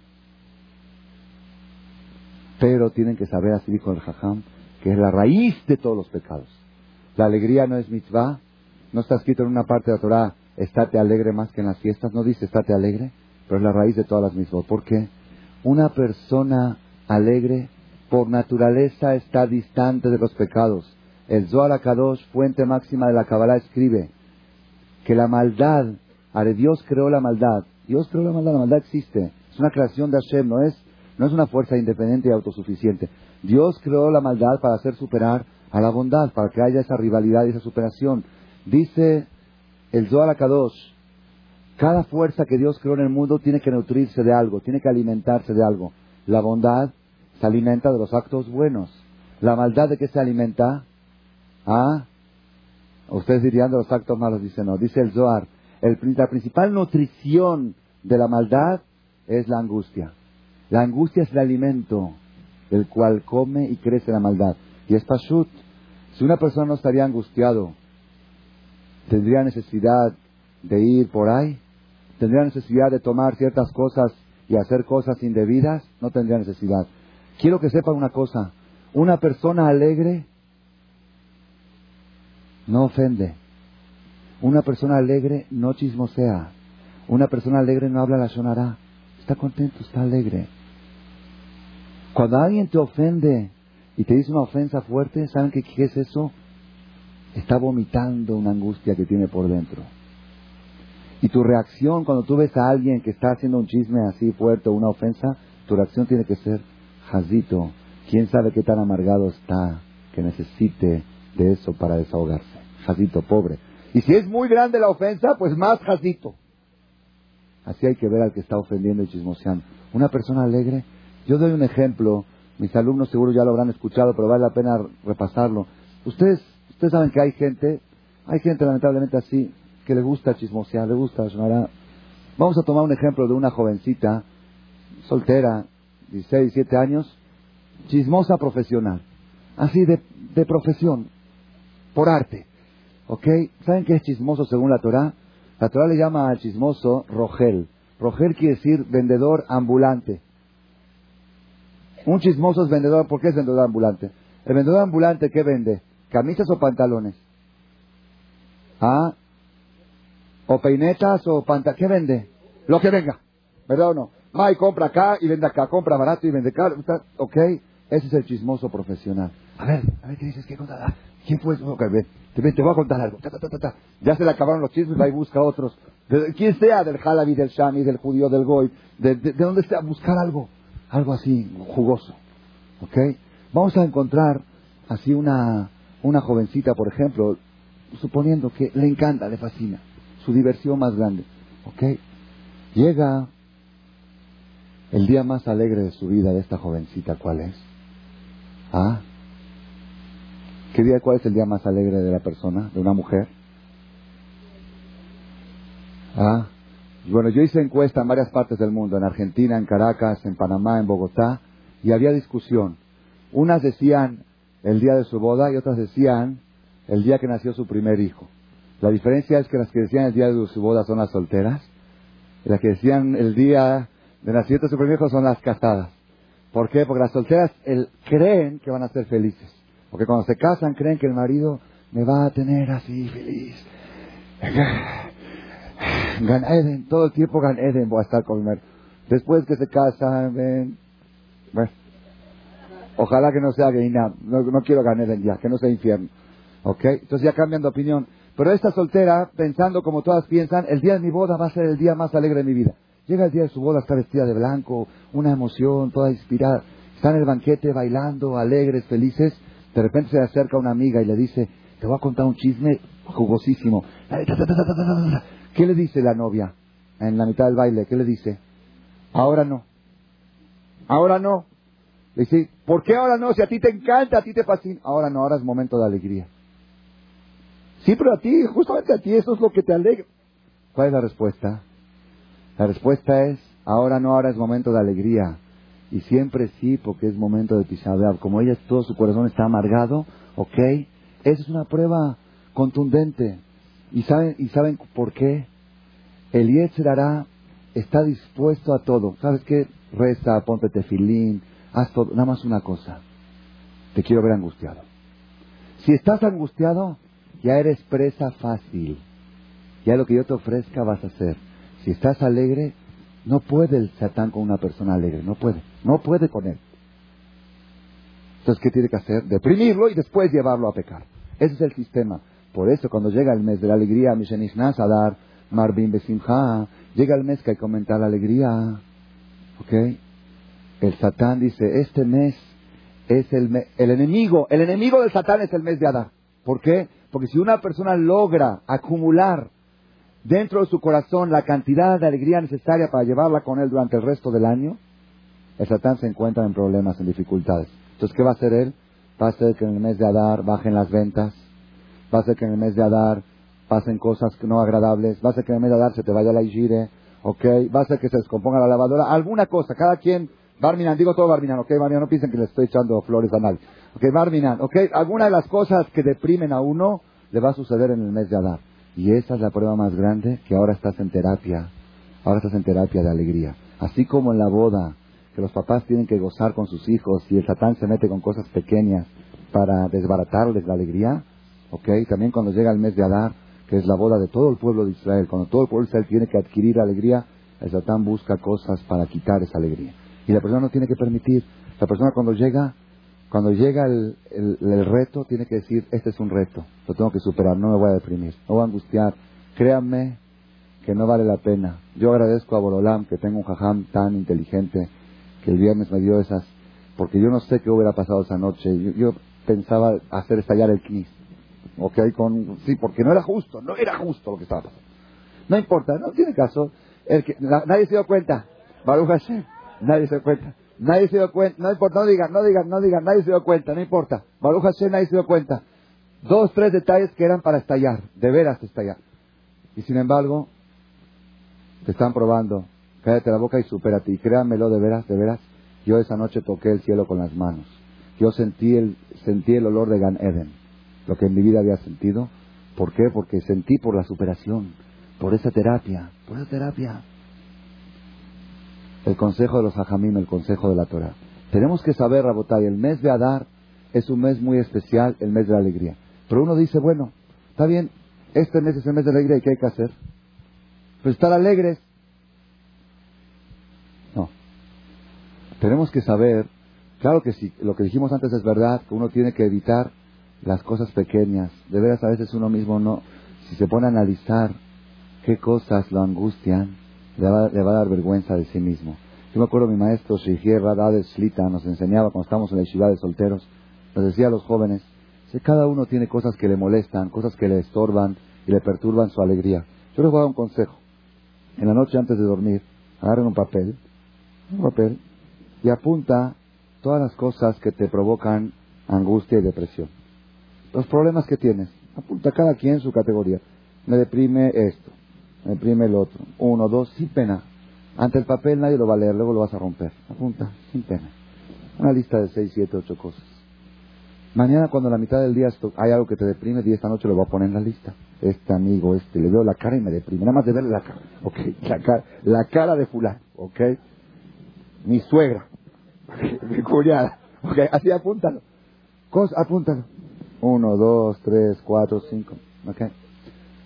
Pero tienen que saber, así dijo el Jajam, que es la raíz de todos los pecados. La alegría no es mitzvah, no está escrito en una parte de la Torah, estate alegre más que en las fiestas, no dice estate alegre, pero es la raíz de todas las mismas. ¿Por qué? Una persona alegre por naturaleza está distante de los pecados. El Zohar Akadosh, fuente máxima de la Kabbalah, escribe que la maldad, Dios creó la maldad, Dios creó la maldad, la maldad existe, es una creación de Hashem, no es, no es una fuerza independiente y autosuficiente. Dios creó la maldad para hacer superar a la bondad, para que haya esa rivalidad y esa superación. Dice el Zohar Akadosh, cada fuerza que Dios creó en el mundo tiene que nutrirse de algo, tiene que alimentarse de algo. La bondad se alimenta de los actos buenos. ¿La maldad de qué se alimenta? ¿Ah? Ustedes dirían de los actos malos, dice no. Dice el Zohar, el, la principal nutrición de la maldad es la angustia. La angustia es el alimento del cual come y crece la maldad. Y es pashut. Si una persona no estaría angustiado, ¿tendría necesidad de ir por ahí? ¿Tendría necesidad de tomar ciertas cosas y hacer cosas indebidas? No tendría necesidad. Quiero que sepan una cosa. Una persona alegre no ofende. Una persona alegre no chismosea. Una persona alegre no habla la sonará. Está contento, está alegre. Cuando alguien te ofende y te dice una ofensa fuerte, ¿saben qué, qué es eso? Está vomitando una angustia que tiene por dentro. Y tu reacción cuando tú ves a alguien que está haciendo un chisme así fuerte o una ofensa, tu reacción tiene que ser, jazito, ¿quién sabe qué tan amargado está que necesite de eso para desahogarse? Jazito, pobre. Y si es muy grande la ofensa, pues más jazito. Así hay que ver al que está ofendiendo y chismoseando. Una persona alegre, yo doy un ejemplo, mis alumnos seguro ya lo habrán escuchado, pero vale la pena repasarlo. Ustedes, ustedes saben que hay gente, hay gente lamentablemente así, que le gusta chismosear, le gusta. Vamos a tomar un ejemplo de una jovencita, soltera, 16, 17 años, chismosa profesional, así de, de profesión, por arte. ¿Ok? ¿Saben qué es chismoso según la Torah? La Torah le llama al chismoso Rogel. Rogel quiere decir vendedor ambulante. Un chismoso es vendedor, ¿por qué es vendedor ambulante? El vendedor ambulante, ¿qué vende? ¿Camisas o pantalones? ¿Ah? ¿O peinetas o pantalones? ¿Qué vende? Lo que venga. ¿Verdad o no? May compra acá y vende acá, compra barato y vende caro. ¿Ok? Ese es el chismoso profesional. A ver, a ver qué dices, qué cosa. ¿Quién fue? Ok, ven, te, voy a contar algo. ya se le acabaron los chismes, va y busca otros. De, quien sea, del Halabi, del Shami, del judío, del Goy, de, de, donde sea, buscar algo. Algo así, jugoso. ¿Ok? Vamos a encontrar así una, una jovencita, por ejemplo, suponiendo que le encanta, le fascina, su diversión más grande. ¿Ok? Llega el día más alegre de su vida de esta jovencita, ¿cuál es? ¿Ah? ¿Qué día, cuál es el día más alegre de la persona, de una mujer? Ah, bueno, yo hice encuesta en varias partes del mundo, en Argentina, en Caracas, en Panamá, en Bogotá, y había discusión. Unas decían el día de su boda y otras decían el día que nació su primer hijo. La diferencia es que las que decían el día de su boda son las solteras, y las que decían el día de nacimiento de su primer hijo son las casadas. ¿Por qué? Porque las solteras creen que van a ser felices. Porque cuando se casan creen que el marido me va a tener así feliz. Gan Eden, todo el tiempo Gan Eden voy a estar con. Después que se casan, ven. Ojalá que no sea Geinam. No, no quiero Gan Eden ya, que no sea infierno. ¿Ok? Entonces ya cambian de opinión. Pero esta soltera, pensando como todas piensan, el día de mi boda va a ser el día más alegre de mi vida. Llega el día de su boda, está vestida de blanco, una emoción, toda inspirada. Está en el banquete bailando, alegres, felices. De repente se acerca una amiga y le dice, te voy a contar un chisme jugosísimo. ¿Qué le dice la novia en la mitad del baile? ¿Qué le dice? Ahora no. Ahora no. Le dice, ¿por qué ahora no? Si a ti te encanta, a ti te fascina. Ahora no, ahora es momento de alegría. Sí, pero a ti, justamente a ti, eso es lo que te alegra. ¿Cuál es la respuesta? La respuesta es, ahora no, ahora es momento de alegría. Y siempre sí, porque es momento de Tisha Como ella, todo su corazón está amargado, ¿ok? Esa es una prueba contundente. ¿Y saben, ¿y saben por qué? El Yetzerará está dispuesto a todo. ¿Sabes qué? Reza, ponte tefilín, haz todo. Nada más una cosa. Te quiero ver angustiado. Si estás angustiado, ya eres presa fácil. Ya lo que yo te ofrezca vas a hacer. Si estás alegre, no puede el Satán con una persona alegre, no puede, no puede con él. Entonces, ¿qué tiene que hacer? Deprimirlo y después llevarlo a pecar. Ese es el sistema. Por eso, cuando llega el mes de la alegría, Mishenishnas a dar Marvin Besimha, llega el mes que hay que aumentar la alegría. ¿Ok? El Satán dice, este mes es el, el enemigo, el enemigo del Satán es el mes de Adar. ¿Por qué? Porque si una persona logra acumular dentro de su corazón la cantidad de alegría necesaria para llevarla con él durante el resto del año, el Satán se encuentra en problemas, en dificultades. Entonces, ¿qué va a hacer él? Va a hacer que en el mes de Adar bajen las ventas, va a hacer que en el mes de Adar pasen cosas no agradables, va a hacer que en el mes de Adar se te vaya la Igire, ¿ok? Va a hacer que se descomponga la lavadora, alguna cosa, cada quien Barminan, digo todo Barminan, ok, Barminan, no piensen que le estoy echando flores a nadie. Ok, Barminan, ok, alguna de las cosas que deprimen a uno le va a suceder en el mes de Adar. Y esa es la prueba más grande, que ahora estás en terapia, ahora estás en terapia de alegría. Así como en la boda, que los papás tienen que gozar con sus hijos y el satán se mete con cosas pequeñas para desbaratarles la alegría, ok, también cuando llega el mes de Adar, que es la boda de todo el pueblo de Israel, cuando todo el pueblo de Israel tiene que adquirir alegría, el satán busca cosas para quitar esa alegría. Y la persona no tiene que permitir. La persona cuando llega, cuando llega el, el, reto, tiene que decir, este es un reto, lo tengo que superar, no me voy a deprimir, no voy a angustiar. Créanme que no vale la pena. Yo agradezco a Borolam que tengo un jajam tan inteligente que el viernes me dio esas, porque yo no sé qué hubiera pasado esa noche. Yo, pensaba hacer estallar el knis. Ok, con, sí, porque no era justo, no era justo lo que estaba pasando. No importa, no tiene caso. El que, nadie se dio cuenta. Baruch Hashem. Nadie se dio cuenta. Nadie se dio cuenta. No importa, no digan, no digan, no digan. Nadie se dio cuenta, no importa. Baruch Hashem, nadie se dio cuenta. Dos, tres detalles que eran para estallar. De veras estallar. Y sin embargo, te están probando. Cállate la boca y supérate. Y créanmelo, de veras, de veras. Yo esa noche toqué el cielo con las manos. Yo sentí el, sentí el olor de Gan Eden. Lo que en mi vida había sentido. ¿Por qué? Porque sentí por la superación. Por esa terapia. Por esa terapia el consejo de los hajamim, el consejo de la Torah. Tenemos que saber, Rabotay, el mes de Adar es un mes muy especial, el mes de la alegría. Pero uno dice, bueno, está bien, este mes es el mes de alegría, ¿y qué hay que hacer? Pues estar alegres. No. Tenemos que saber, claro que sí, lo que dijimos antes es verdad, que uno tiene que evitar las cosas pequeñas. De veras, a veces uno mismo no, si se pone a analizar qué cosas lo angustian, le va, a dar vergüenza de sí mismo. Yo me acuerdo mi maestro Shigier Radad Slita nos enseñaba cuando estábamos en la ciudad de solteros, nos decía a los jóvenes, si cada uno tiene cosas que le molestan, cosas que le estorban y le perturban su alegría. Yo les voy a dar un consejo. En la noche antes de dormir, agarren un papel, un papel, y apunta todas las cosas que te provocan angustia y depresión. Los problemas que tienes. Apunta cada quien su categoría. Me deprime esto, me imprime el otro. Uno, dos, sin pena. Ante el papel nadie lo va a leer, luego lo vas a romper. Apunta, sin pena. Una lista de seis, siete, ocho cosas. Mañana cuando a la mitad del día hay algo que te deprime, y esta noche lo voy a poner en la lista. Este amigo, este, le veo la cara y me deprime. Nada más de verle la cara. Ok, la cara, la cara de fulano. Ok. Mi suegra. Mi cuñada. Ok, así apúntalo. apúntalo. Uno, dos, tres, cuatro, cinco. Ok.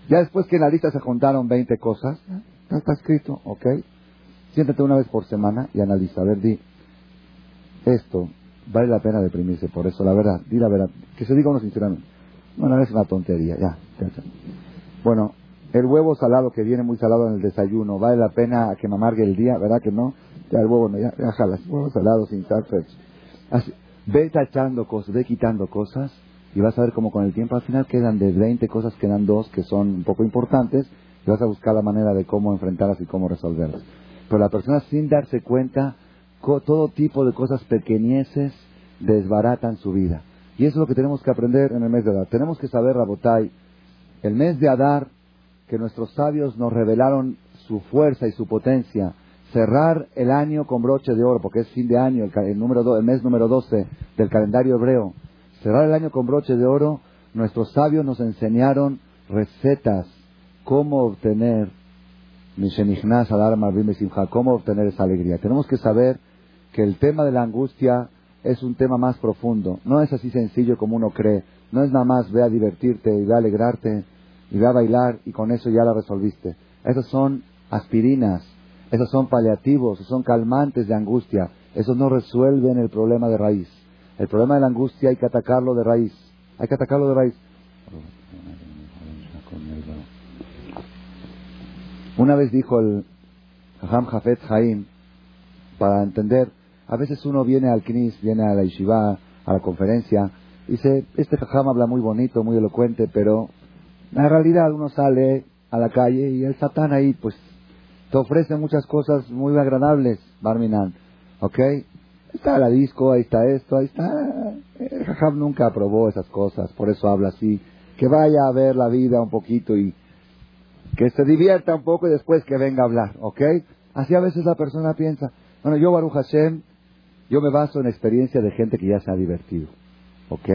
Ya después que en la lista se juntaron 20 cosas, ya está escrito, ¿ok? Siéntate una vez por semana y analiza, a ver, di, esto, vale la pena deprimirse por eso, la verdad, di la verdad, que se diga uno sinceramente. Bueno, es una tontería, ya, Bueno, el huevo salado que viene muy salado en el desayuno, ¿vale la pena que me amargue el día? ¿Verdad que no? Ya el huevo, no, ya, ya jalas, huevo salado sin sal, Así, ve tachando cosas, ve quitando cosas y vas a ver cómo con el tiempo al final quedan de 20 cosas, quedan dos que son un poco importantes y vas a buscar la manera de cómo enfrentarlas y cómo resolverlas. Pero la persona sin darse cuenta, todo tipo de cosas pequeñeces desbaratan su vida. Y eso es lo que tenemos que aprender en el mes de Adar. Tenemos que saber, Rabotai, el mes de Adar, que nuestros sabios nos revelaron su fuerza y su potencia, cerrar el año con broche de oro, porque es fin de año, el, número el mes número 12 del calendario hebreo, cerrar el año con broche de oro, nuestros sabios nos enseñaron recetas, cómo obtener, cómo obtener esa alegría. Tenemos que saber que el tema de la angustia es un tema más profundo. No es así sencillo como uno cree. No es nada más ve a divertirte y ve a alegrarte y ve a bailar y con eso ya la resolviste. Esas son aspirinas, esos son paliativos, esos son calmantes de angustia. Esos no resuelven el problema de raíz. El problema de la angustia hay que atacarlo de raíz. Hay que atacarlo de raíz. Una vez dijo el Jajam Jafet Jaim, para entender, a veces uno viene al Knis, viene a la Yeshiva, a la conferencia, y dice, este Jajam habla muy bonito, muy elocuente, pero en realidad uno sale a la calle y el Satán ahí, pues, te ofrece muchas cosas muy agradables, Barminan, ¿ok? Está la disco, ahí está esto, ahí está. El Jajam nunca aprobó esas cosas, por eso habla así. Que vaya a ver la vida un poquito y que se divierta un poco y después que venga a hablar, ¿ok? Así a veces la persona piensa. Bueno, yo, Baruch Hashem, Yo me baso en experiencia de gente que ya se ha divertido. ¿Ok?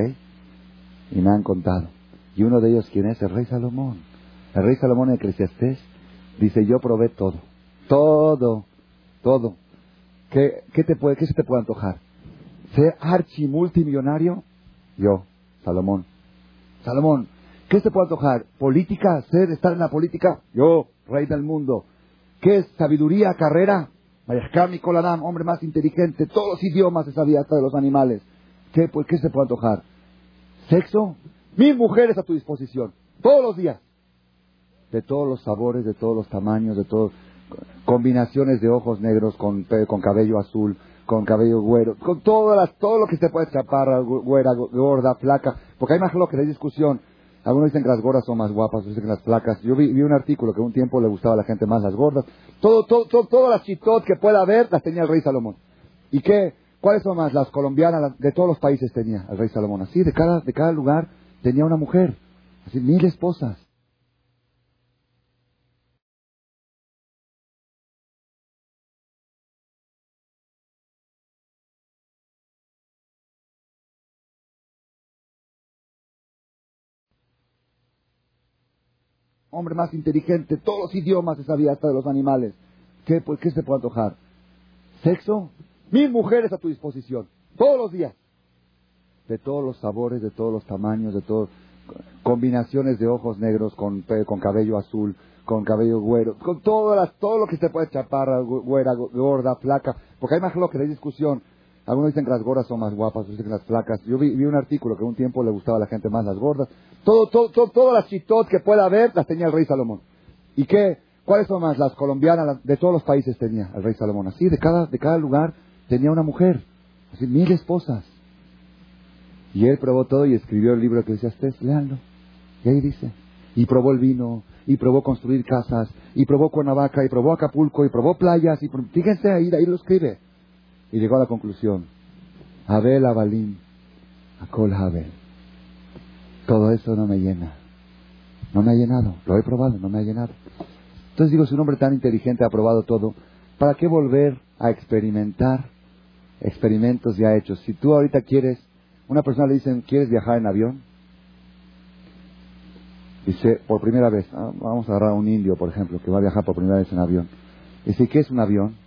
Y me han contado. Y uno de ellos, ¿quién es? El rey Salomón. El rey Salomón en Eclesiastés dice, yo probé todo. Todo. Todo. ¿Qué, qué, te puede, qué se te puede antojar? ¿Ser archimultimillonario? Yo, Salomón. Salomón, ¿qué se puede antojar? ¿Política? ¿Ser, estar en la política? Yo, rey del mundo. ¿Qué es sabiduría, carrera? Mayashkami Kolanam, hombre más inteligente, todos los idiomas se sabía hasta de los animales. ¿Qué, pues, ¿Qué se puede antojar? ¿Sexo? Mil mujeres a tu disposición, todos los días. De todos los sabores, de todos los tamaños, de todos. Combinaciones de ojos negros con, con cabello azul, con cabello güero, con todas las, todo lo que se puede chapar, güera, gorda, flaca. Porque hay más lo que hay discusión. Algunos dicen que las gordas son más guapas, otros dicen que las placas. Yo vi, un artículo que un tiempo le gustaba a la gente más las gordas. Todo, todo, todo, todas las chitot que pueda haber las tenía el rey Salomón. ¿Y qué? ¿Cuáles son más? Las colombianas, de todos los países tenía el rey Salomón. Así, de cada, de cada lugar tenía una mujer. Así, mil esposas. Hombre más inteligente, todos los idiomas se sabía hasta de los animales. ¿Qué, pues, ¿Qué se puede antojar? ¿Sexo? Mil mujeres a tu disposición, todos los días. De todos los sabores, de todos los tamaños, de todos. Combinaciones de ojos negros con, con cabello azul, con cabello güero, con todas las, todo lo que se puede chapar, güera, gorda, flaca. Porque hay más lo que hay discusión. Algunos dicen que las gordas son más guapas, otros dicen que las flacas. Yo vi, un artículo que un tiempo le gustaba a la gente más las gordas. Todo, todo, todas las chitot que pueda haber las tenía el rey Salomón. ¿Y qué? ¿Cuáles son más? Las colombianas, de todos los países tenía el rey Salomón. Así, de cada, de cada lugar tenía una mujer. Así, mil esposas. Y él probó todo y escribió el libro que decía, ustedes, léanlo. Y ahí dice. Y probó el vino, y probó construir casas, y probó Cuernavaca, y probó Acapulco, y probó playas, y fíjense ahí, ahí lo escribe. Y llegó a la conclusión, Abel Abalim, Akol Abel. Todo eso no me llena. No me ha llenado. Lo he probado, no me ha llenado. Entonces digo, si un hombre tan inteligente ha probado todo, ¿para qué volver a experimentar experimentos ya hechos? Si tú ahorita quieres, una persona le dicen, ¿quieres viajar en avión? Dice, por primera vez, ah, vamos a agarrar a un indio, por ejemplo, que va a viajar por primera vez en avión. Dice, ¿qué es un avión?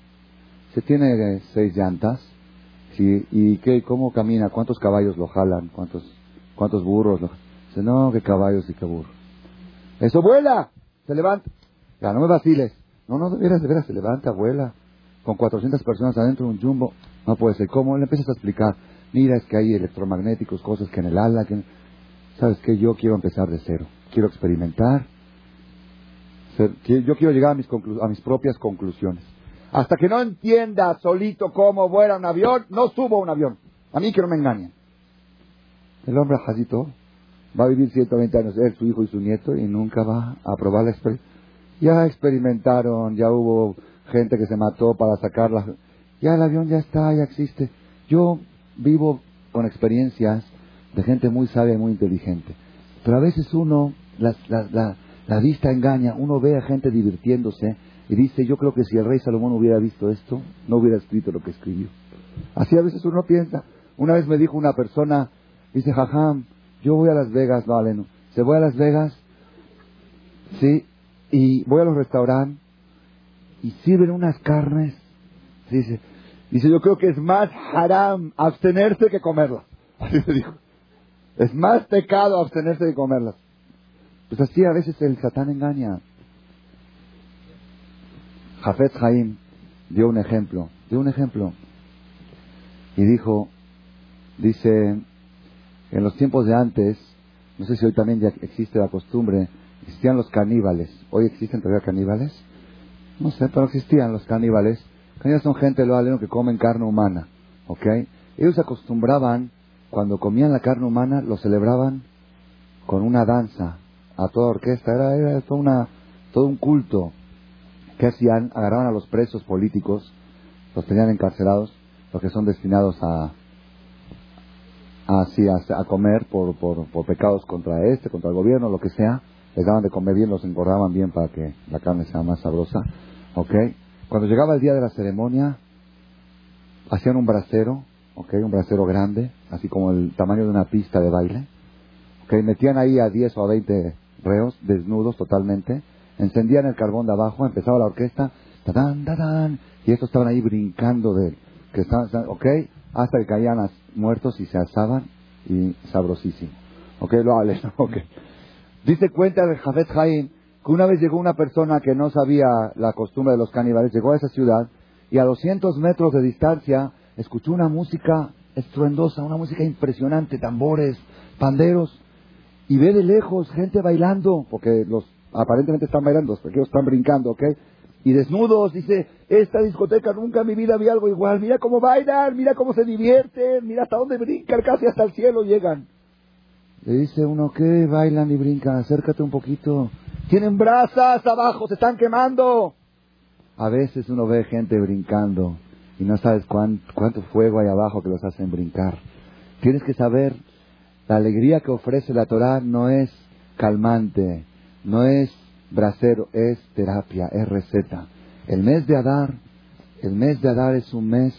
Se tiene seis llantas. ¿Y qué, cómo camina? ¿Cuántos caballos lo jalan? ¿Cuántos, cuántos burros lo Dice, no, qué caballos y qué burros. Eso vuela. Se levanta. Ya, no me vaciles. No, no, de veras, veras, se levanta, vuela. Con 400 personas adentro de un jumbo. No puede ser. ¿Cómo? Le empiezas a explicar. Mira, es que hay electromagnéticos, cosas que en el ala. Que... ¿Sabes qué? Yo quiero empezar de cero. Quiero experimentar. Yo quiero llegar a mis, a mis propias conclusiones. Hasta que no entienda solito cómo vuela un avión, no subo un avión. A mí que no me engañen. El hombre Jazito va a vivir 120 años, él, su hijo y su nieto, y nunca va a probar la experiencia. Ya experimentaron, ya hubo gente que se mató para sacarla. Ya el avión ya está, ya existe. Yo vivo con experiencias de gente muy sabia y muy inteligente. Pero a veces uno, la, la, la vista engaña, uno ve a gente divirtiéndose y dice, yo creo que si el rey Salomón hubiera visto esto, no hubiera escrito lo que escribió. Así a veces uno piensa. Una vez me dijo una persona, dice, jajam, yo voy a Las Vegas, no. Se voy a Las Vegas, sí, y voy a los restaurantes y sirven unas carnes. Dice, dice, yo creo que es más haram abstenerse que comerlas. Así me dijo. Es más pecado abstenerse que comerlas. Pues así a veces el satán engaña. Jafet Haim dio un ejemplo, dio un ejemplo. Y dijo, dice, en los tiempos de antes, no sé si hoy también ya existe la costumbre, existían los caníbales. ¿Hoy existen todavía caníbales? No sé, pero existían los caníbales. Caníbales son gente lo que comen carne humana, ¿ok? Ellos acostumbraban, cuando comían la carne humana, lo celebraban con una danza, a toda orquesta, era, era todo, una, todo un culto. ¿Qué hacían? Agarraban a los presos políticos, los tenían encarcelados, los que son destinados a, a, comer por, por, por, pecados contra este, contra el gobierno, lo que sea, les daban de comer bien, los engordaban bien para que la carne sea más sabrosa, ¿ok? Cuando llegaba el día de la ceremonia, hacían un brasero, ¿ok? Un brasero grande, así como el tamaño de una pista de baile. ¿ok? Metían ahí a 10 o a 20 reos, desnudos totalmente, encendían el carbón de abajo, empezaba la orquesta, tadán, tadán, y estos estaban ahí brincando de que estaban, ¿ok? Hasta que caían muertos y se asaban y sabrosísimo. ¿Ok? Lo hables. Dice cuenta de Jafet Jaim que una vez llegó una persona que no sabía la costumbre de los caníbales, llegó a esa ciudad y a 200 metros de distancia escuchó una música estruendosa, una música impresionante, tambores, panderos, y ve de lejos gente bailando, porque los aparentemente están bailando, los pequeños están brincando, ¿ok? Y desnudos, dice, esta discoteca nunca en mi vida vi algo igual, mira cómo bailan, mira cómo se divierten, mira hasta dónde brincan, casi hasta el cielo llegan. Le dice uno, ¿qué? Bailan y brincan, acércate un poquito. Tienen brasas abajo, se están quemando. A veces uno ve gente brincando y no sabes cuánto fuego hay abajo que los hacen brincar. Tienes que saber, la alegría que ofrece la Torah no es calmante, no es brasero, es terapia, es receta. El mes de Adar, el mes de Adar es un mes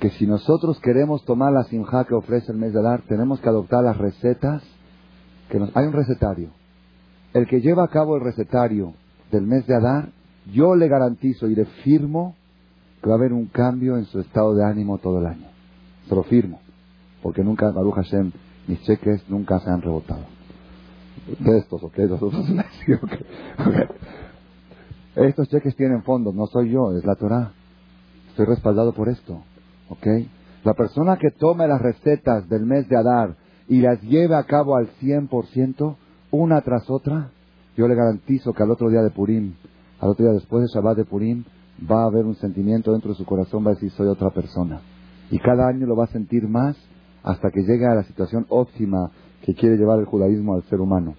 que si nosotros queremos tomar la simja que ofrece el mes de Adar, tenemos que adoptar las recetas. Que nos, hay un recetario. El que lleva a cabo el recetario del mes de Adar yo le garantizo y le firmo que va a haber un cambio en su estado de ánimo todo el año. Se lo firmo. Porque nunca, Baruch Hashem, mis cheques nunca se han rebotado. De estos, ¿ok? Estos cheques tienen fondos, no soy yo, es la Torah. Estoy respaldado por esto, ¿ok? La persona que tome las recetas del mes de Adar y las lleve a cabo al 100%, una tras otra, yo le garantizo que al otro día de Purim al otro día después de Shabbat de Purim, va a haber un sentimiento dentro de su corazón, va a decir, soy otra persona. Y cada año lo va a sentir más hasta que llegue a la situación óptima que quiere llevar el judaísmo al ser humano.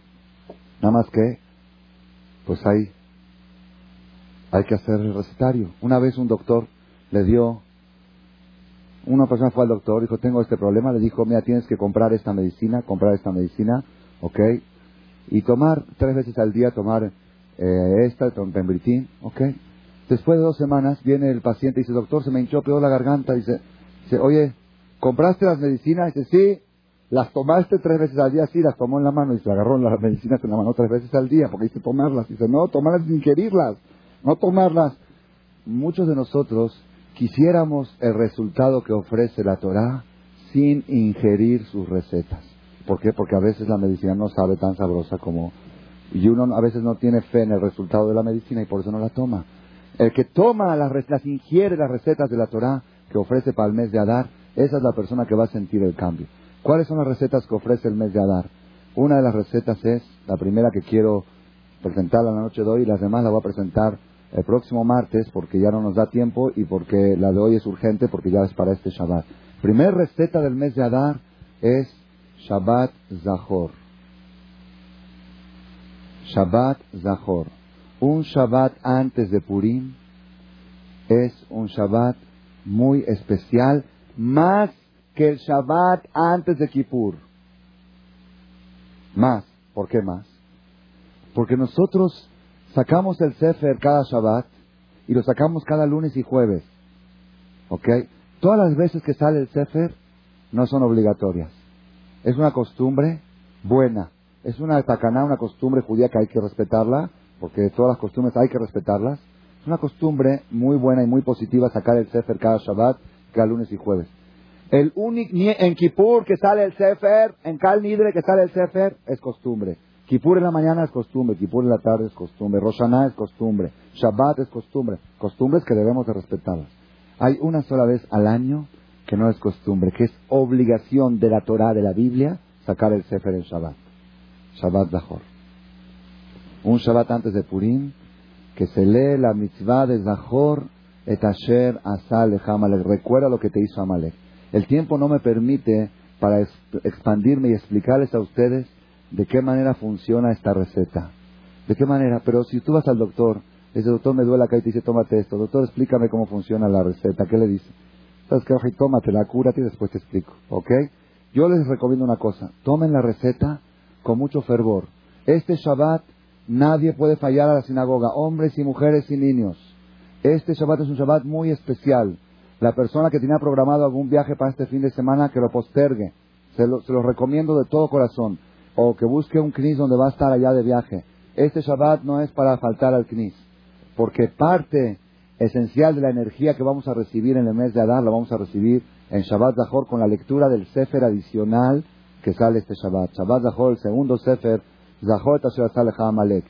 Nada más que, pues hay, hay que hacer el recetario. Una vez un doctor le dio, una persona fue al doctor, dijo, tengo este problema, le dijo, mira, tienes que comprar esta medicina, comprar esta medicina, ¿ok? Y tomar tres veces al día, tomar eh, esta, pembritín, ¿ok? Después de dos semanas viene el paciente y dice, doctor, se me hinchó peor la garganta. Dice, dice, oye, ¿compraste las medicinas? Dice, sí. ¿Las tomaste tres veces al día? Sí, las tomó en la mano y se agarró las medicinas en la mano tres veces al día porque dice tomarlas. Dice, no, tomarlas sin ingerirlas, no tomarlas. Muchos de nosotros quisiéramos el resultado que ofrece la Torah sin ingerir sus recetas. ¿Por qué? Porque a veces la medicina no sabe tan sabrosa como y uno a veces no tiene fe en el resultado de la medicina y por eso no la toma. El que toma las, las ingiere las recetas de la Torah que ofrece para el mes de Adar, esa es la persona que va a sentir el cambio. ¿Cuáles son las recetas que ofrece el mes de Adar? Una de las recetas es, la primera que quiero presentar la noche de hoy, y las demás la voy a presentar el próximo martes porque ya no nos da tiempo y porque la de hoy es urgente porque ya es para este Shabbat. Primera receta del mes de Adar es Shabbat Zahor. Shabbat Zahor. Un Shabbat antes de Purim es un Shabbat muy especial, más que el Shabbat antes de Kippur. Más. ¿Por qué más? Porque nosotros sacamos el Sefer cada Shabbat y lo sacamos cada lunes y jueves. ¿Ok? Todas las veces que sale el Sefer no son obligatorias. Es una costumbre buena. Es una tacaná, una costumbre judía que hay que respetarla, porque todas las costumbres hay que respetarlas. Es una costumbre muy buena y muy positiva sacar el Sefer cada Shabbat, cada lunes y jueves. El único, en Kippur que sale el Sefer, en Kal Nidre que sale el Sefer, es costumbre. Kippur en la mañana es costumbre, Kippur en la tarde es costumbre, Roshaná es costumbre, Shabbat es costumbre, costumbres que debemos de respetarlas. Hay una sola vez al año que no es costumbre, que es obligación de la Torah de la Biblia sacar el Sefer en Shabbat. Shabbat Zahor. Un Shabbat antes de Purim, que se lee la mitzvah de Zahor et asher asal. Recuerda lo que te hizo Amalek. El tiempo no me permite para expandirme y explicarles a ustedes de qué manera funciona esta receta. ¿De qué manera? Pero si tú vas al doctor, ese doctor me duele acá y te dice, tómate esto. Doctor, explícame cómo funciona la receta. ¿Qué le dice? ¿Sabes qué? Tómate la cúrate y después te explico. ¿Ok? Yo les recomiendo una cosa. Tomen la receta con mucho fervor. Este Shabbat nadie puede fallar a la sinagoga, hombres y mujeres y niños. Este Shabbat es un Shabbat muy especial. La persona que tenía programado algún viaje para este fin de semana, que lo postergue. Se lo, se lo recomiendo de todo corazón. O que busque un knis donde va a estar allá de viaje. Este Shabbat no es para faltar al knis. Porque parte esencial de la energía que vamos a recibir en el mes de Adar la vamos a recibir en Shabbat Zahor con la lectura del Sefer adicional que sale este Shabbat. Shabbat Zahor, el segundo Sefer, Zahor Amalek.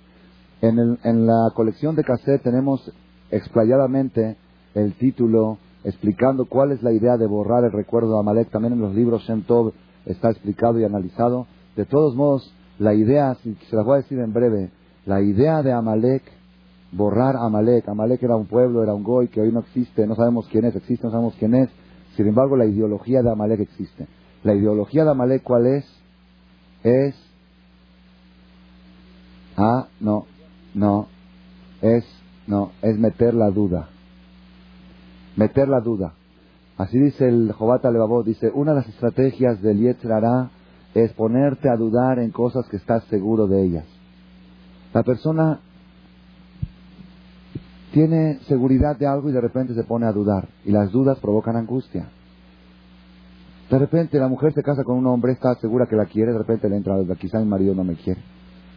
En, el, en la colección de cassette tenemos explayadamente el título explicando cuál es la idea de borrar el recuerdo de Amalek. También en los libros Shem Tov está explicado y analizado. De todos modos, la idea, se las voy a decir en breve, la idea de Amalek, borrar Amalek. Amalek era un pueblo, era un goy que hoy no existe, no sabemos quién es, existe, no sabemos quién es. Sin embargo, la ideología de Amalek existe. La ideología de Amalek, ¿cuál es? Es. Ah, no, no. Es, no, es meter la duda. Meter la duda. Así dice el Jobata Levavot, dice, una de las estrategias del Yetzirah es ponerte a dudar en cosas que estás seguro de ellas. La persona tiene seguridad de algo y de repente se pone a dudar. Y las dudas provocan angustia. De repente la mujer se casa con un hombre, está segura que la quiere, de repente le entra la duda, quizá mi marido no me quiere.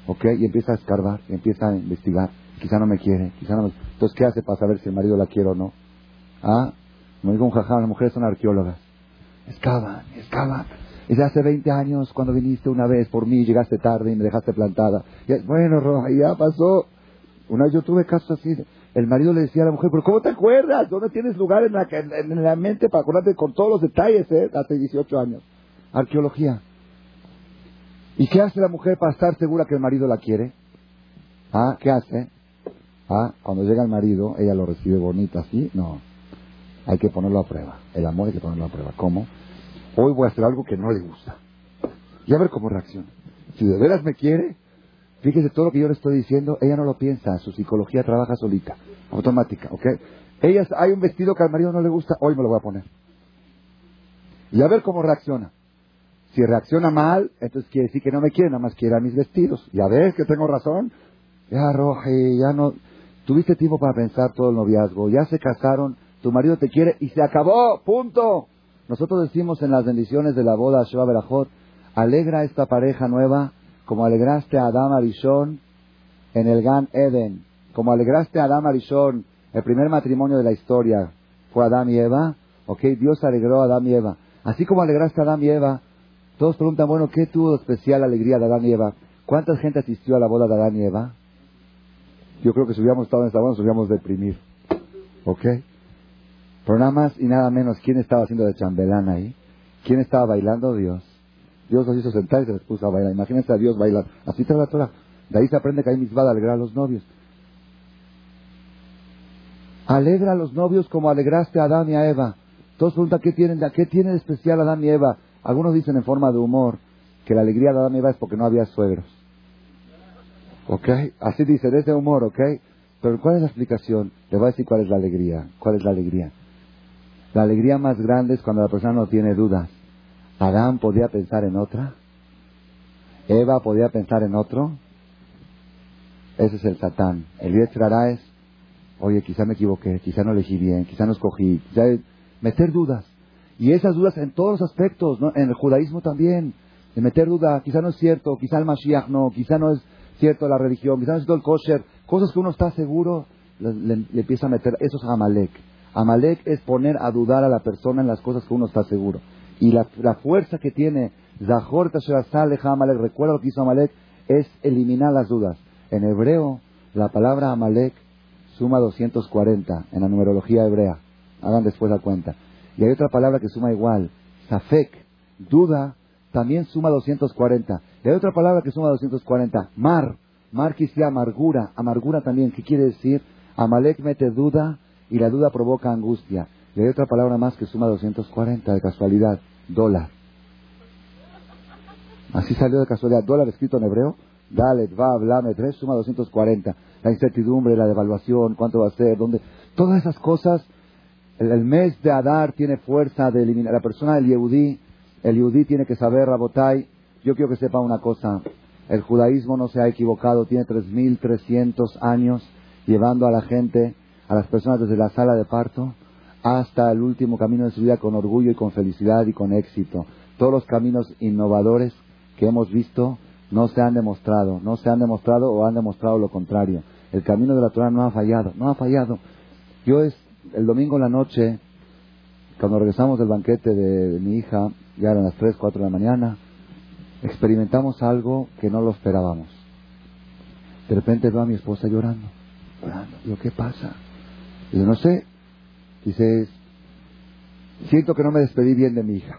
¿Ok? Y empieza a escarbar, y empieza a investigar. Quizá no me quiere, quizá no me... Entonces, ¿qué hace para saber si el marido la quiere o no? ¿Ah? Como digo un jajá, las mujeres son arqueólogas. Excavan, excavan. Y de hace 20 años, cuando viniste una vez por mí, llegaste tarde y me dejaste plantada. Bueno, Roja, ya pasó. Una vez yo tuve casos así. El marido le decía a la mujer, pero ¿cómo te acuerdas? ¿Dónde tienes lugar en la, en la mente para acordarte con todos los detalles, eh? Hace 18 años. Arqueología. ¿Y qué hace la mujer para estar segura que el marido la quiere? ¿Ah? ¿Qué hace? ¿Ah? Cuando llega el marido, ella lo recibe bonita, ¿así? No. Hay que ponerlo a prueba. El amor hay que ponerlo a prueba. ¿Cómo? Hoy voy a hacer algo que no le gusta. Y a ver cómo reacciona. Si de veras me quiere, fíjese todo lo que yo le estoy diciendo, ella no lo piensa, su psicología trabaja solita, automática, ¿ok? Ella, hay un vestido que al marido no le gusta, hoy me lo voy a poner. Y a ver cómo reacciona. Si reacciona mal, entonces quiere decir que no me quiere, nada más quiere a mis vestidos. Ya ves que tengo razón. Ya, Roge, ya no. Tuviste tiempo para pensar todo el noviazgo, ya se casaron, tu marido te quiere y se acabó, punto. Nosotros decimos en las bendiciones de la boda Sheba Berajot, alegra esta pareja nueva como alegraste a Adam Arishon en el Gan Eden, como alegraste a Adam Arishon, el primer matrimonio de la historia fue Adam y Eva, ok, Dios alegró a Adam y Eva. Así como alegraste a Adam y Eva, todos preguntan, bueno, ¿qué tuvo especial alegría de Adán y Eva? ¿Cuánta gente asistió a la boda de Adán y Eva? Yo creo que si hubiéramos estado en esta boda nos hubiéramos deprimir. ¿Ok? Pero nada más y nada menos, ¿quién estaba haciendo de chambelán ahí? ¿Quién estaba bailando? Dios. Dios los hizo sentar y se les puso a bailar. Imagínense a Dios bailar. Así te la Torah. De ahí se aprende que hay misma de alegrar a los novios. Alegra a los novios como alegraste a Adán y a Eva. Todos preguntan qué tienen, qué tiene de especial Adán y Eva. Algunos dicen en forma de humor que la alegría de Adán y Eva es porque no había suegros. ¿Ok? Así dice, de ese humor, ¿ok? Pero ¿cuál es la explicación? Le voy a decir cuál es la alegría. ¿Cuál es la alegría? La alegría más grande es cuando la persona no tiene dudas. Adán podía pensar en otra. Eva podía pensar en otro. Ese es el Satán. El Yetzirah es, oye, quizá me equivoqué, quizá no elegí bien, quizá no escogí. Quizá... Meter dudas. Y esas dudas en todos los aspectos, ¿no? en el judaísmo también. De meter dudas, quizá no es cierto, quizá el Mashiach no, quizá no es cierto la religión, quizá no es cierto el kosher. Cosas que uno está seguro, le, empieza a meter. Eso es Amalek. Amalek es poner a dudar a la persona en las cosas que uno está seguro. Y la, fuerza que tiene Zahor Amalek, recuerda lo que hizo Amalek, es eliminar las dudas. En hebreo, la palabra Amalek suma 240 en la numerología hebrea. Hagan después la cuenta. Y hay otra palabra que suma igual. Safek, duda, también suma 240. Y hay otra palabra que suma 240. Mar, mar que amargura, amargura también. ¿Qué quiere decir? Amalek mete duda y la duda provoca angustia. Y hay otra palabra más que suma 240 de casualidad, dólar. Así salió de casualidad, dólar escrito en hebreo, Dalet, va, Blame, 3 suma 240. La incertidumbre, la devaluación, cuánto va a ser, dónde. Todas esas cosas, el, mes de Adar tiene fuerza de eliminar. La persona del Yehudí, el Yehudí tiene que saber, Rabotai, yo quiero que sepa una cosa. El judaísmo no se ha equivocado, tiene 3.300 años llevando a la gente a las personas desde la sala de parto hasta el último camino de su vida con orgullo y con felicidad y con éxito. Todos los caminos innovadores que hemos visto no se han demostrado, no se han demostrado o han demostrado lo contrario. El camino de la Torah no ha fallado, no ha fallado. Yo es el domingo en la noche, cuando regresamos del banquete de, mi hija, ya eran las 3, 4 de la mañana, experimentamos algo que no lo esperábamos. De repente veo a mi esposa llorando, llorando. Digo, ¿qué pasa? Dice, no sé. Dice, siento que no me despedí bien de mi hija.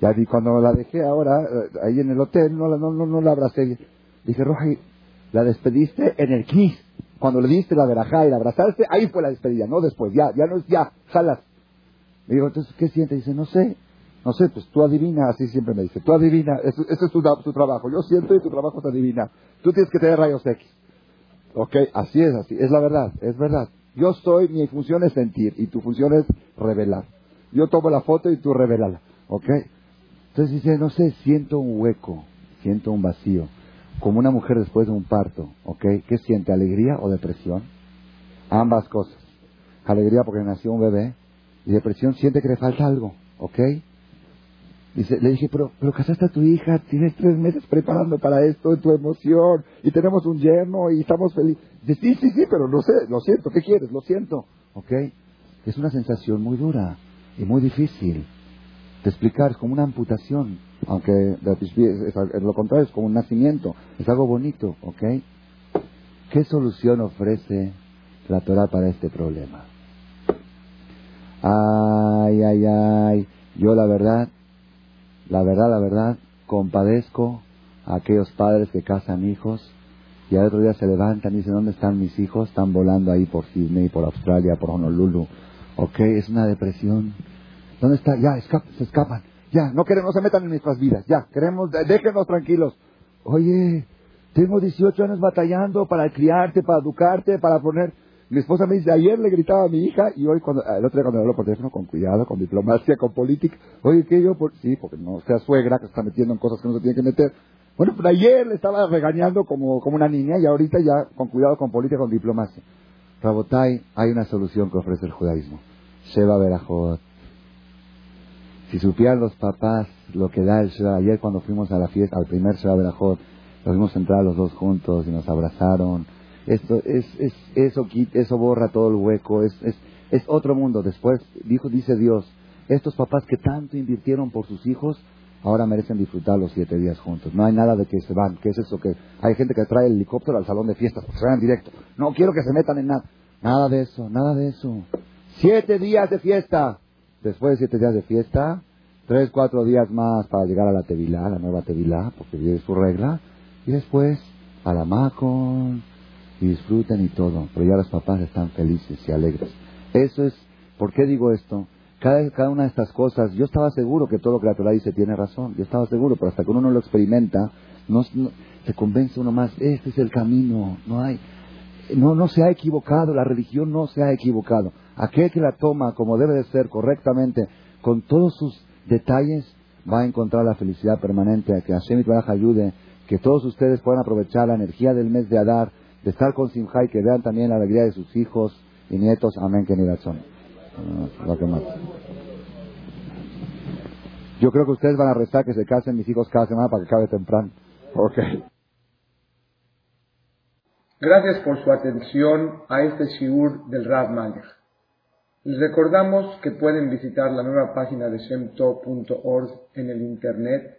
Ya vi cuando la dejé ahora, eh, ahí en el hotel, no, no, no, no la abracé bien. Dije, Roja, la despediste en el kiss. Cuando le diste la verajá y la abrazaste, ahí fue la despedida, no después, ya, ya no es ya, jalas. Le digo, entonces, ¿qué siente? Dice, no sé, no sé, pues tú adivina, así siempre me dice, tú adivina, ese, es tu, tu, trabajo, yo siento y tu trabajo te adivina. Tú tienes que tener rayos X. Ok, así es, así, es la verdad, es verdad. Yo soy, mi función es sentir y tu función es revelar. Yo tomo la foto y tú revelala, ok. Entonces dice, no sé, siento un hueco, siento un vacío como una mujer después de un parto, ¿ok? ¿Qué siente? ¿Alegría o depresión? Ambas cosas. Alegría porque nació un bebé y depresión siente que le falta algo, ¿ok? Dice, le dije, pero, pero casaste a tu hija, tienes tres meses preparando para esto, tu emoción, y tenemos un yerno y estamos felices. Dice, sí, sí, sí, pero no sé, lo siento, ¿qué quieres? Lo siento, ¿ok? Es una sensación muy dura y muy difícil de explicar, es como una amputación, aunque es, lo contrario, es como un nacimiento, es algo bonito, ¿ok? ¿Qué solución ofrece la Torah para este problema? Ay, ay, ay, yo la verdad, la verdad, la verdad, compadezco a aquellos padres que casan hijos y al otro día se levantan y dicen, ¿dónde están mis hijos? Están volando ahí por Sydney, por Australia, por Honolulu. ¿Ok? Es una depresión ¿Dónde está? Ya, se escapan. Ya, no queremos, no se metan en nuestras vidas. Ya, queremos, déjenos tranquilos. Oye, tengo 18 años batallando para criarte, para educarte, para poner... Mi esposa me dice, ayer le gritaba a mi hija y hoy, cuando, el otro día cuando hablo por teléfono, con cuidado, con diplomacia, con política, oye, ¿qué yo? Por... Sí, porque no sea suegra que se está metiendo en cosas que no se tiene que meter. Bueno, pero ayer le estaba regañando como, como una niña y ahorita ya con cuidado, con política, con diplomacia. Rabotai, hay una solución que ofrece el judaísmo. Sheba Berajot. Si supieran los papás lo que da el Sheba, ayer cuando fuimos a la fiesta, al primer Sheba Berajot, nos vimos entrar los dos juntos y nos abrazaron. Esto es, es, eso, eso borra todo el hueco, es, es, es otro mundo. Después, dijo, dice Dios, estos papás que tanto invirtieron por sus hijos, ahora merecen disfrutar los siete días juntos. No hay nada de que se van, que es eso que hay gente que trae el helicóptero al salón de fiestas, se van directo. No quiero que se metan en nada. Nada de eso, nada de eso. Siete días de fiesta. Después de siete días de fiesta, tres, cuatro días más para llegar a la Tevilá, la nueva Tevilá, porque viene su regla, y después a la Macon, y disfruten y todo. Pero ya los papás están felices y alegres. Eso es, ¿por qué digo esto? Cada, cada una de estas cosas, yo estaba seguro que todo lo que la Torah dice tiene razón, yo estaba seguro, pero hasta que uno no lo experimenta, no, se convence uno más, este es el camino, no hay, no, no se ha equivocado, la religión no se ha equivocado. Aquel que la toma como debe de ser correctamente, con todos sus detalles, va a encontrar la felicidad permanente, que Hashem y ayude, que todos ustedes puedan aprovechar la energía del mes de Adar, de estar con Simha y que vean también la alegría de sus hijos y nietos. Amén, que ni razón. Ah, Yo creo que ustedes van a rezar que se casen mis hijos cada semana para que acabe temprano. Ok. Gracias por su atención a este shiur del Rav Malek. Les recordamos que pueden visitar la nueva página de shemtov.org en el internet